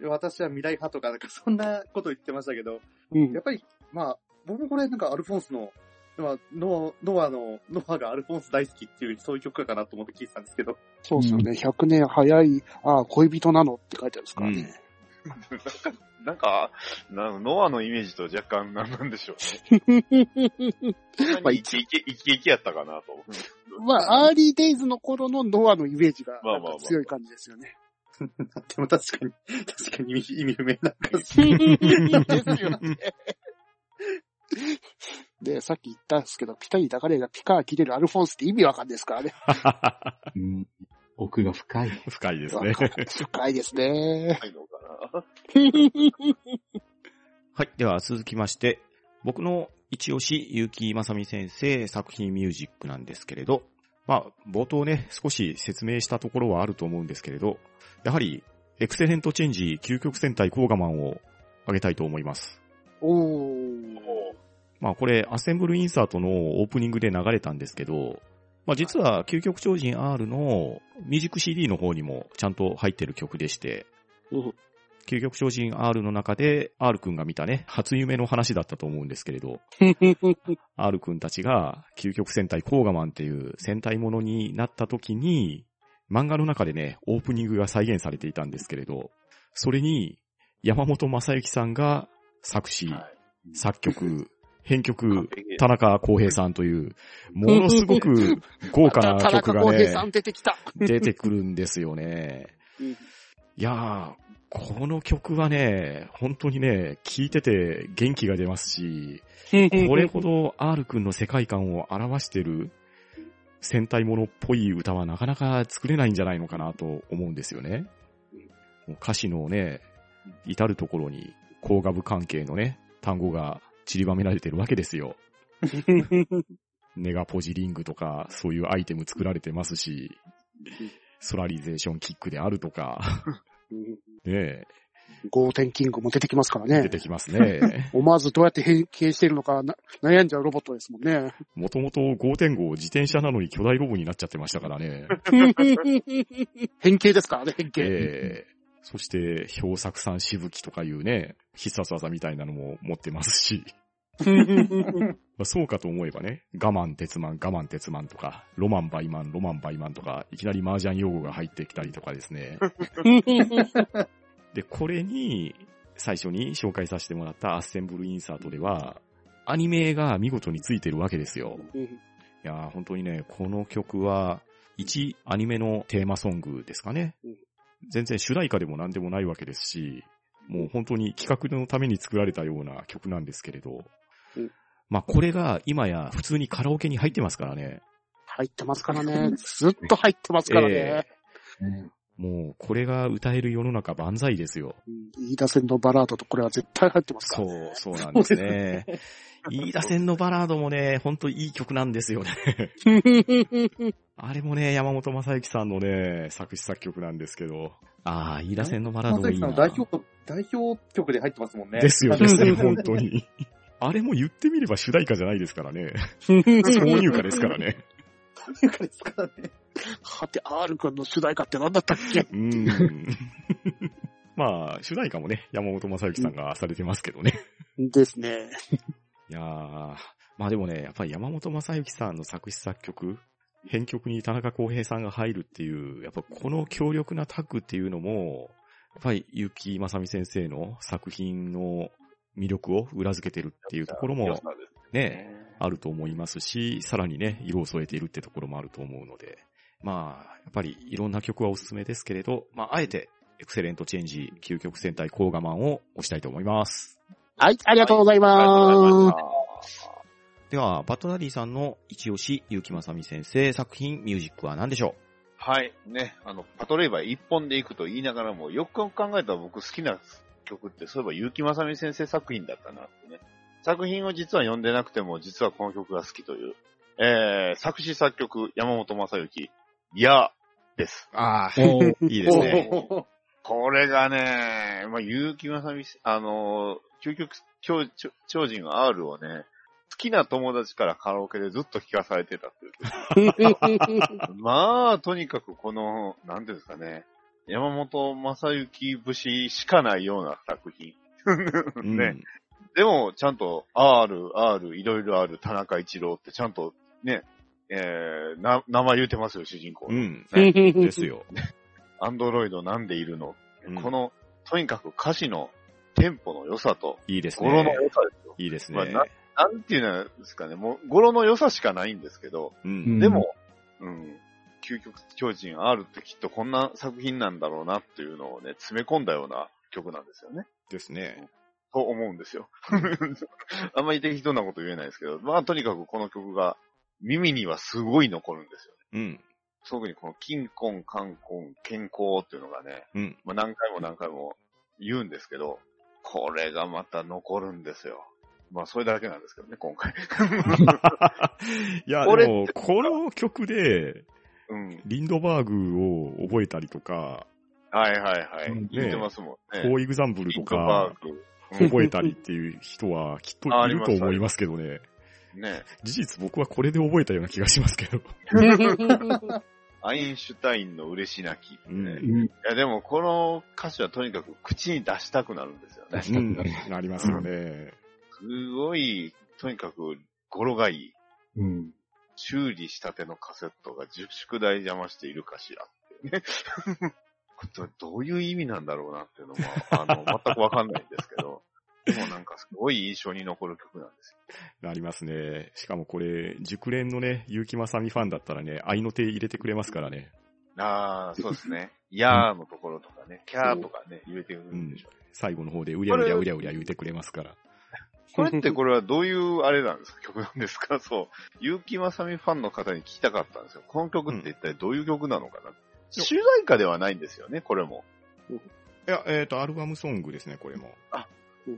Speaker 2: 私は未来派とか、なんかそんなこと言ってましたけど、
Speaker 4: うん。
Speaker 2: やっぱり、まあ、僕もこれなんかアルフォンスの、まあ、ノア、ノアの、ノアがアルフォンス大好きっていう、そういう曲かなと思って聞いてたんですけど、
Speaker 4: そうですよね。100年早い、ああ、恋人なのって書いてあるんですからね。
Speaker 5: なんか、なんノアのイメージと若干なんなんでしょうね。
Speaker 4: まあ
Speaker 5: イケイケ、イケイケやったかなと。
Speaker 4: まあ、アーリーデイズの頃のノアのイメージが強い感じですよね。
Speaker 2: でも確かに、確かに意味意味不明な歌詞。
Speaker 4: ですよね。で、さっき言ったんですけど、ピタリ抱かれがピカー切れるアルフォンスって意味わかんないですからね。
Speaker 1: うん。奥が深い。
Speaker 3: 深いですね。
Speaker 4: 深いですね。
Speaker 5: ないのかな
Speaker 3: はい。では続きまして、僕の一押し、結城正美先生作品ミュージックなんですけれど、まあ、冒頭ね、少し説明したところはあると思うんですけれど、やはり、エクセレントチェンジ究極戦隊コーガマンをあげたいと思います。
Speaker 4: おー。
Speaker 3: まあこれ、アッセンブルインサートのオープニングで流れたんですけど、まあ実は究極超人 R のミュージック CD の方にもちゃんと入ってる曲でして、
Speaker 4: う。ん
Speaker 3: 究極超人 R の中で R くんが見たね、初夢の話だったと思うんですけれど、R くんたちが究極戦隊コーガマンっていう戦隊ものになった時に、漫画の中でね、オープニングが再現されていたんですけれど、それに山本正幸さんが作詞、作曲、編曲、田中康平さんという、ものすごく豪華な 曲がね、
Speaker 4: 出て
Speaker 3: くるんですよね。
Speaker 4: うん。
Speaker 3: いやー、この曲はね、本当にね、聴いてて元気が出ますし、これほど R くんの世界観を表してる戦隊ものっぽい歌はなかなか作れないんじゃないのかなと思うんですよね。歌詞のね、至るところに工学部関係のね、単語が散りばめられてるわけですよ。ネガポジリングとか、そういうアイテム作られてますし、ソラリゼーションキックであるとか、ね
Speaker 4: ゴーテンキングも出てきますからね。
Speaker 3: 出てきますね。
Speaker 4: 思わずどうやって変形してるのかな悩んじゃうロボットですもんね。
Speaker 3: もともと5.5自転車なのに巨大ロボになっちゃってましたからね。
Speaker 4: 変形ですからね、変形。
Speaker 3: ええそして、氷作さんしぶきとかいうね、必殺技みたいなのも持ってますし、まあそうかと思えばね、我慢鉄マン、我慢鉄マンとか、ロマンバイマン、ロマンバイマンとか、いきなり麻雀用語が入ってきたりとかですね。で、これに、最初に紹介させてもらったアッセンブルインサートでは、アニメが見事についてるわけですよ。
Speaker 4: うん
Speaker 3: いやー本当にね、この曲は、一アニメのテーマソングですかね
Speaker 4: うん。
Speaker 3: 全然主題歌でも何でもないわけですし、もう本当に企画のために作られたような曲なんですけれど
Speaker 4: うん、
Speaker 3: まあこれが今や普通にカラオケに入ってますからね。
Speaker 4: 入ってますからね。ずっと入ってますからね。
Speaker 1: ね
Speaker 3: もうこれが歌える世の中万歳ですよ。
Speaker 4: うん飯田線のバラードとこれは絶対入ってますから。
Speaker 3: そう、そうなんですね。飯田線のバラードもね、ほんといい曲なんですよね。あれもね、山本正幸さんのね、作詞作曲なんですけど、ああ、飯田線のバラードもいいな。
Speaker 2: 代表、代表曲で入ってますもんね。
Speaker 3: ですよですよ、本当に。あれも言ってみれば主題歌じゃないですからね。挿入歌ですからね。
Speaker 2: というかですからね。
Speaker 4: はて、R 君の主題歌って何だったっけ？
Speaker 3: うーん。まあ、主題歌もね、山本正幸さんがされてますけどね。
Speaker 4: ですね。
Speaker 3: いやー、まあでもね、やっぱり山本正幸さんの作詞作曲、編曲に田中康平さんが入るっていう、やっぱこの強力なタッグっていうのも、やっぱり結城正美先生の作品の魅力を裏付けてるっていうところもね、あると思いますし、さらにね、色を添えているってところもあると思うので、まあ、やっぱりいろんな曲はおすすめですけれど、まあ、あえて、エクセレントチェンジ、究極戦隊コーガマンを押したいと思います。
Speaker 4: はい、ありがとうござい
Speaker 5: ありがとうござい
Speaker 4: ま。
Speaker 5: ます
Speaker 3: では、バットダディさんの一押し、結城正美先生作品、ミュージックは何でしょ
Speaker 5: はい。ね、あの、パトレイバー一本で行くと言いながらも、よく考えたら僕好きな曲って、そういえば結城正美先生作品だったなってね。作品を実は読んでなくても、実はこの曲が好きという。えー、作詞作曲、山本正幸、いや、です。
Speaker 3: うああ、いいですね。
Speaker 5: これがね、まあ、結城正美、あの、究極超超超人 R をね、好きな友達からカラオケでずっと聴かされてたっていう。まあ、とにかくこの、なんていうんですかね、山本正幸節しかないような作品。
Speaker 3: うん
Speaker 5: ね。でも、ちゃんと R、R、いろいろある田中一郎ってちゃんとね、えー、な、名前言うてますよ、主人公の。
Speaker 3: うん。ですよ。
Speaker 5: アンドロイドなんでいるの、
Speaker 3: うん
Speaker 5: この、とにかく歌詞のテンポの良さと、
Speaker 3: いいです
Speaker 5: 語呂の
Speaker 3: ね。
Speaker 5: 良さですよ。
Speaker 3: いいですね。
Speaker 5: まあななんていうんですかね、もう語呂の良さしかないんですけど、
Speaker 3: う。
Speaker 1: うんん
Speaker 5: でも、うん、究極超人 R ってきっとこんな作品なんだろうなっていうのをね、詰め込んだような曲なんですよね。
Speaker 3: ですね。
Speaker 5: と思うんですよ。あんまり適当なこと言えないですけど、まあとにかくこの曲が耳にはすごい残るんですよね。
Speaker 3: うん。
Speaker 5: 特にこの金婚、冠婚、健康っていうのがね、
Speaker 3: うん。
Speaker 5: まあ、何回も何回も言うんですけど、これがまた残るんですよ。まあ、それだけなんですけどね、今回。
Speaker 3: いや、でも、この曲で、
Speaker 5: うん。
Speaker 3: リンドバーグを覚えたりとか、
Speaker 5: はいはいはい。
Speaker 1: うん
Speaker 5: 言ってますもん
Speaker 3: フォ
Speaker 5: ね。
Speaker 3: ーイグザンブルと
Speaker 5: リンクバ
Speaker 3: か
Speaker 5: ーグ。
Speaker 3: 覚えたりっていう人はきっといると思いますけどね。
Speaker 5: ね。
Speaker 3: 事実僕はこれで覚えたような気がしますけど。
Speaker 5: アインシュタインの嬉し泣きね。
Speaker 3: うん
Speaker 5: いや、でもこの歌詞はとにかく口に出したくなるんですよね。
Speaker 1: 出したくなる。
Speaker 3: うんなりますよね。
Speaker 5: すごい、とにかく語呂がいい。
Speaker 1: うん。
Speaker 5: 修理したてのカセットが宿題邪魔しているかしらね。これどういう意味なんだろうなっていうのも、あの、全くわかんないんですけど、でもなんかすごい印象に残る曲なんですよ。
Speaker 3: なりますね。しかもこれ、熟練のね、結城正美ファンだったらね、愛の手入れてくれますからね。
Speaker 5: ああ、そうですね。やーのところとかね、キャーとかね、入れてくるんでしょうね。
Speaker 3: 最後の方でうりゃうりゃうりゃうりゃ言うてくれますから。
Speaker 5: これってこれはどういうあれなんですか？曲なんですか？そう。結城まさみファンの方に聞きたかったんですよ。この曲って一体どういう曲なのかな、主題歌ではないんですよね、これも。
Speaker 3: いや、えっ、と、アルバムソングですね、これも。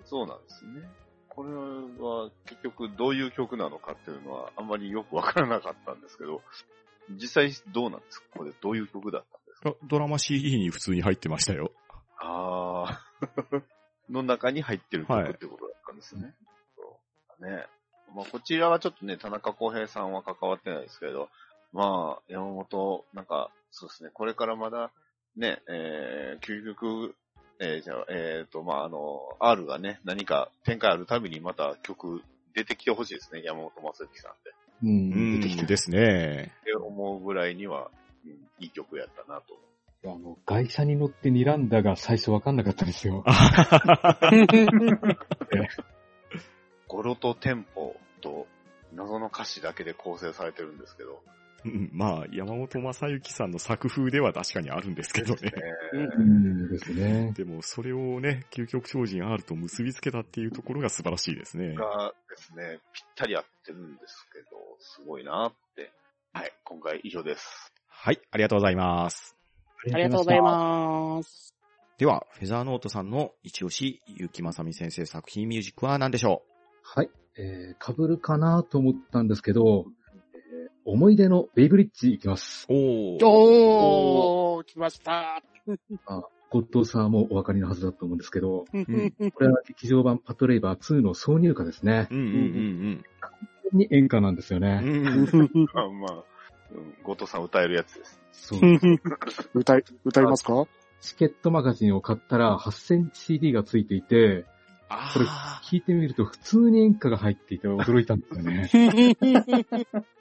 Speaker 5: そうなんですね。これは結局どういう曲なのかっていうのはあんまりよくわからなかったんですけど、実際どうなんですか？これどういう曲だったんですか？
Speaker 3: あドラマ CD に普通に入ってましたよ。
Speaker 5: あー。の中に入ってる
Speaker 3: はい
Speaker 5: 曲ってことだったんですね。そうね。まあ、こちらはちょっとね、田中康平さんは関わってないですけど、まあ、山本、なんか、そうですね、これからまだ、ね、えー、究極、えー、じゃあ、えーと、まあ、あの、R がね、何か展開あるたびにまた曲出てきてほしいですね、山本正幸さんって。
Speaker 1: う。
Speaker 3: うんん、
Speaker 1: 出てきた。
Speaker 3: ですね。
Speaker 5: って思うぐらいには、うん、いい曲やったなと思う。
Speaker 1: あの、外車に乗って睨んだが最初わかんなかったんですよ。
Speaker 5: 語呂とテンポと謎の歌詞だけで構成されてるんですけど、
Speaker 3: うんまあ、山本正幸さんの作風では確かにあるんですけどね。
Speaker 1: うんですね。
Speaker 3: でも、それをね、究極超人 R と結びつけたっていうところが素晴らしいですね。
Speaker 5: がですね、ぴったり合ってるんですけど、すごいなって。はい、今回以上です。
Speaker 3: はい、ありがとうございます。
Speaker 4: ありがとうございます。
Speaker 3: では、フェザーノートさんの一押し、結城正美先生作品ミュージックは何でしょ
Speaker 1: はい。えー、被るかなと思ったんですけど、えー思い出のベイブリッジいきます。
Speaker 3: うおー。
Speaker 4: おー、来ました。
Speaker 1: あ、ゴッドさんもお分かりのはずだと思うんですけど、
Speaker 3: ん
Speaker 1: これは劇場版パトレイバー2の挿入歌ですね。
Speaker 3: うんうん
Speaker 1: に演歌なんですよ
Speaker 3: うんう
Speaker 1: ね。
Speaker 3: ん。うん
Speaker 5: まあまあ、うん、後藤さん歌えるやつです。
Speaker 1: そう。
Speaker 4: 歌い、歌いますか？
Speaker 1: チケットマガジンを買ったら8000 CD がついていて、
Speaker 3: あ
Speaker 1: これ
Speaker 3: ー
Speaker 1: 聞いてみると普通に演歌が入っていて驚いたんですよね。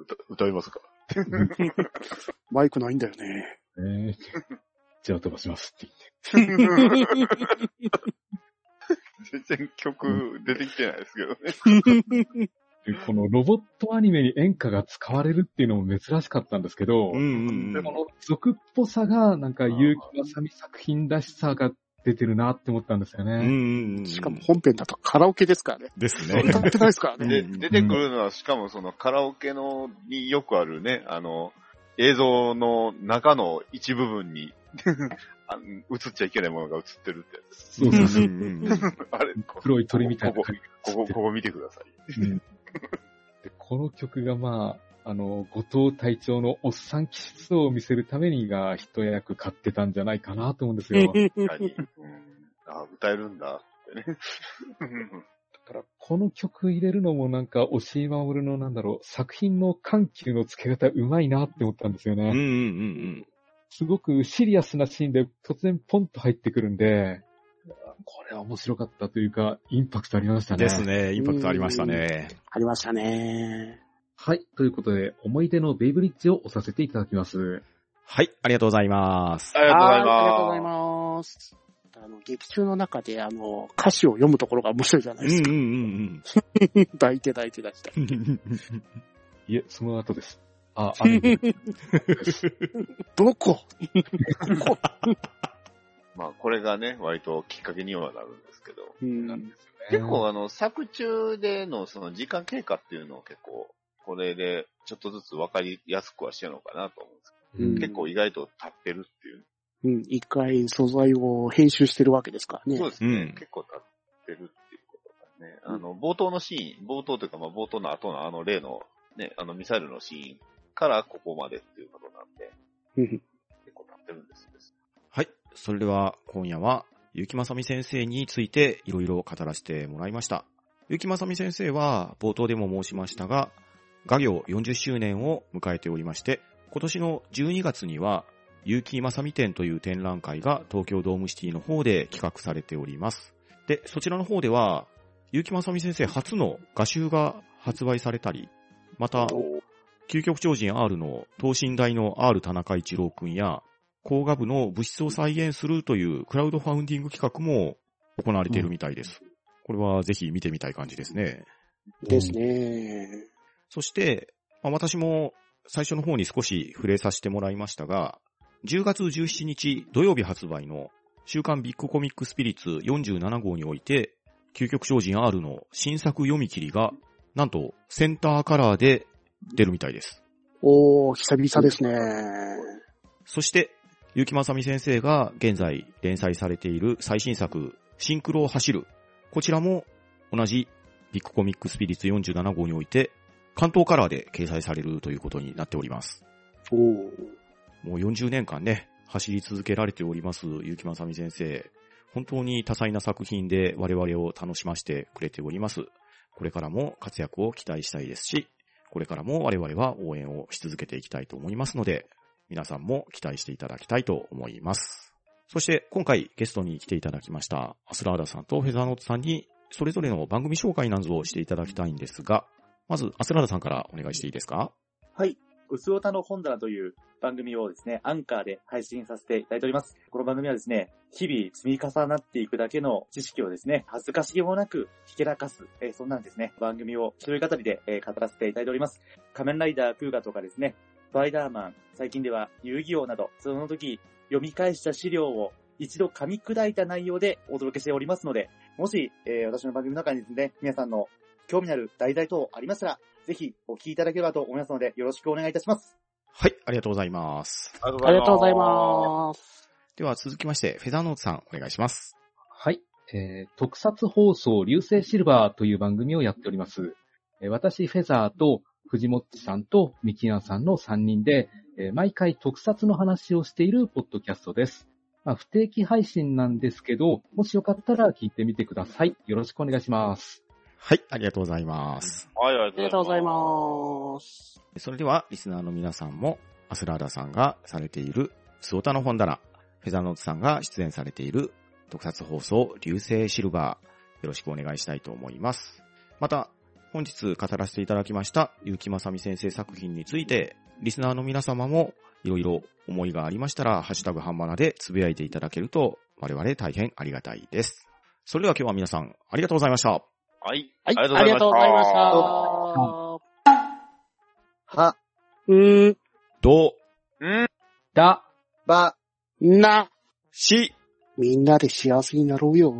Speaker 5: 歌歌いますか？
Speaker 4: マイクないんだよね。
Speaker 1: えーじゃあ飛ばしますって言って。
Speaker 5: 全然曲出てきてないですけどね。
Speaker 1: でこのロボットアニメに演歌が使われるっていうのも珍しかったんですけど、
Speaker 3: うんうんうん。
Speaker 1: この俗っぽさがなんか結城まさみ作品らしさが出てるなって思ったんですよ
Speaker 3: うん
Speaker 1: ね。
Speaker 3: うんうん。
Speaker 4: しかも本編だとカラオケですからね。
Speaker 3: ですね。
Speaker 4: 歌ってないですからね。
Speaker 5: で、
Speaker 3: うん
Speaker 5: 出てくるのは、しかもそのカラオケの、によくあるね、あの、映像の中の一部分に 映っちゃいけないものが映ってるってやつ。
Speaker 1: そうそうそう。
Speaker 5: あれ、
Speaker 1: 黒い鳥みたいな
Speaker 5: ここ、ここ、ここ見てください。
Speaker 1: うんでこの曲がまあ、あの、後藤隊長のおっさん気質を見せるためにが一役買ってたんじゃないかなと思うんですよ。
Speaker 5: 確かに。うん、あ、歌えるんだってね。
Speaker 1: だから、この曲入れるのもなんか、押井守のなんだろう、作品の緩急の付け方うまいなって思ったんですよね。
Speaker 3: うんうんうん
Speaker 1: すごくシリアスなシーンで突然ポンと入ってくるんで、これは面白かったというか、インパクトありました
Speaker 3: うん。
Speaker 1: ね。
Speaker 3: です。ね。インパクトありましたね。
Speaker 4: ありましたね。
Speaker 1: はい。ということで、思い出のベイブリッジを押させていただきます。
Speaker 3: はい、ありがとうございます。
Speaker 5: ありがとうござい
Speaker 4: はありがとうござい
Speaker 5: ます。
Speaker 4: ます。あの、劇中の中で、あの、歌詞を読むところが面白いじゃないですか。
Speaker 3: うんうんうん
Speaker 4: 抱いて抱いて抱いて。
Speaker 3: うん。
Speaker 1: いえ、その後です。あ、ある
Speaker 4: どこ？
Speaker 5: まあ、これがね、割ときっかけにはなるんですけど。
Speaker 4: うん。
Speaker 5: 結構あの、作中でのその時間経過っていうのを結構、これでちょっとずつ分かりやすくはしてるのかなと思うんですけ
Speaker 1: うん
Speaker 5: ど、結構意外と立ってるっていう。
Speaker 4: うん。一回素材を編集してるわけですからね。
Speaker 5: そうですね。
Speaker 3: うん
Speaker 5: 結構立ってるっていうことがね。ああの、冒頭のシーン、冒頭というか、まあ、冒頭の後のあの例の、ね、あの、ミサイルのシーンからここまでっていうことなんで、
Speaker 4: うん
Speaker 5: 結構なってるんですよ。
Speaker 3: はい。それでは今夜は、ゆきまさみ先生についていろいろ語らせてもらいました。ゆきまさみ先生は冒頭でも申しましたが、画業40周年を迎えておりまして、今年の12月には、ゆきまさみ展という展覧会が東京ドームシティの方で企画されております。で、そちらの方では、ゆきまさみ先生初の画集が発売されたり、また、究極超人 R の等身大の R 田中一郎くんや、工画部の物質を再現するというクラウドファウンディング企画も行われているみたいです。これはぜひ見てみたい感じですね。
Speaker 4: ですね。
Speaker 3: そして、まあ私も最初の方に少し触れさせてもらいましたが、10月17日土曜日発売の週刊ビッグコミックスピリッツ47号において、究極超人 R の新作読み切りが、なんとセンターカラーで出るみたいです。
Speaker 4: おー、久々ですね。
Speaker 3: そして、結城正美先生が現在連載されている最新作、シンクロを走る。こちらも同じビッグコミックスピリッツ47号において、関東カラーで掲載されるということになっております。
Speaker 4: おー。
Speaker 3: もう40年間ね、走り続けられております、結城正美先生。本当に多彩な作品で我々を楽しませてくれております。これからも活躍を期待したいですし、これからも我々は応援をし続けていきたいと思いますので、皆さんも期待していただきたいと思います。そして今回ゲストに来ていただきましたアスラーダさんとフェザーノートさんにそれぞれの番組紹介などをしていただきたいんですが、まずアスラーダさんからお願いしていいですか？
Speaker 2: はい。うつおたの本棚という番組をですね、アンカーで配信させていただいております。この番組はですね、日々積み重なっていくだけの知識をですね、恥ずかしげもなくひけらかす、えーそんなんですね、番組を一人語りで、えー語らせていただいております。仮面ライダークーガとかですね、スパイダーマン、最近では遊戯王など、その時読み返した資料を一度噛み砕いた内容でお届けしておりますので、もし、えー私の番組の中にですね、皆さんの興味のある題材等ありましたら、ぜひお聞きいただければと思いますので、よろしくお願いいたします。
Speaker 3: はい、ありがとうございます。
Speaker 4: ありがとうございます。
Speaker 3: では続きまして、フェザーノートさんお願いします。
Speaker 1: はい。えー特撮放送流星シルバーという番組をやっております。えー私、フェザーと藤もっちさんとミキヤンさんの3人で、えー毎回特撮の話をしているポッドキャストです。まあ、不定期配信なんですけど、もしよかったら聞いてみてください。よろしくお願いします。
Speaker 3: はい、ありがとうございます。
Speaker 5: はい、あ
Speaker 4: ありがとうございます。
Speaker 3: それでは、リスナーの皆さんも、アスラーダさんがされている、スオタの本棚、フェザーノートさんが出演されている、特撮放送、流星シルバー、よろしくお願いしたいと思います。また、本日語らせていただきました、結城正美先生作品について、リスナーの皆様も、いろいろ思いがありましたら、ハッシュタグハンマナでつぶやいていただけると、我々大変ありがたいです。それでは今日は皆さん、ありがとうございました。
Speaker 5: はい。
Speaker 4: はい、ありがとうございました。
Speaker 2: は、
Speaker 4: うーん、
Speaker 3: ど、
Speaker 5: うん。
Speaker 1: だ、
Speaker 2: ば、
Speaker 4: な、
Speaker 3: し、
Speaker 4: みんなで幸せになろうよ。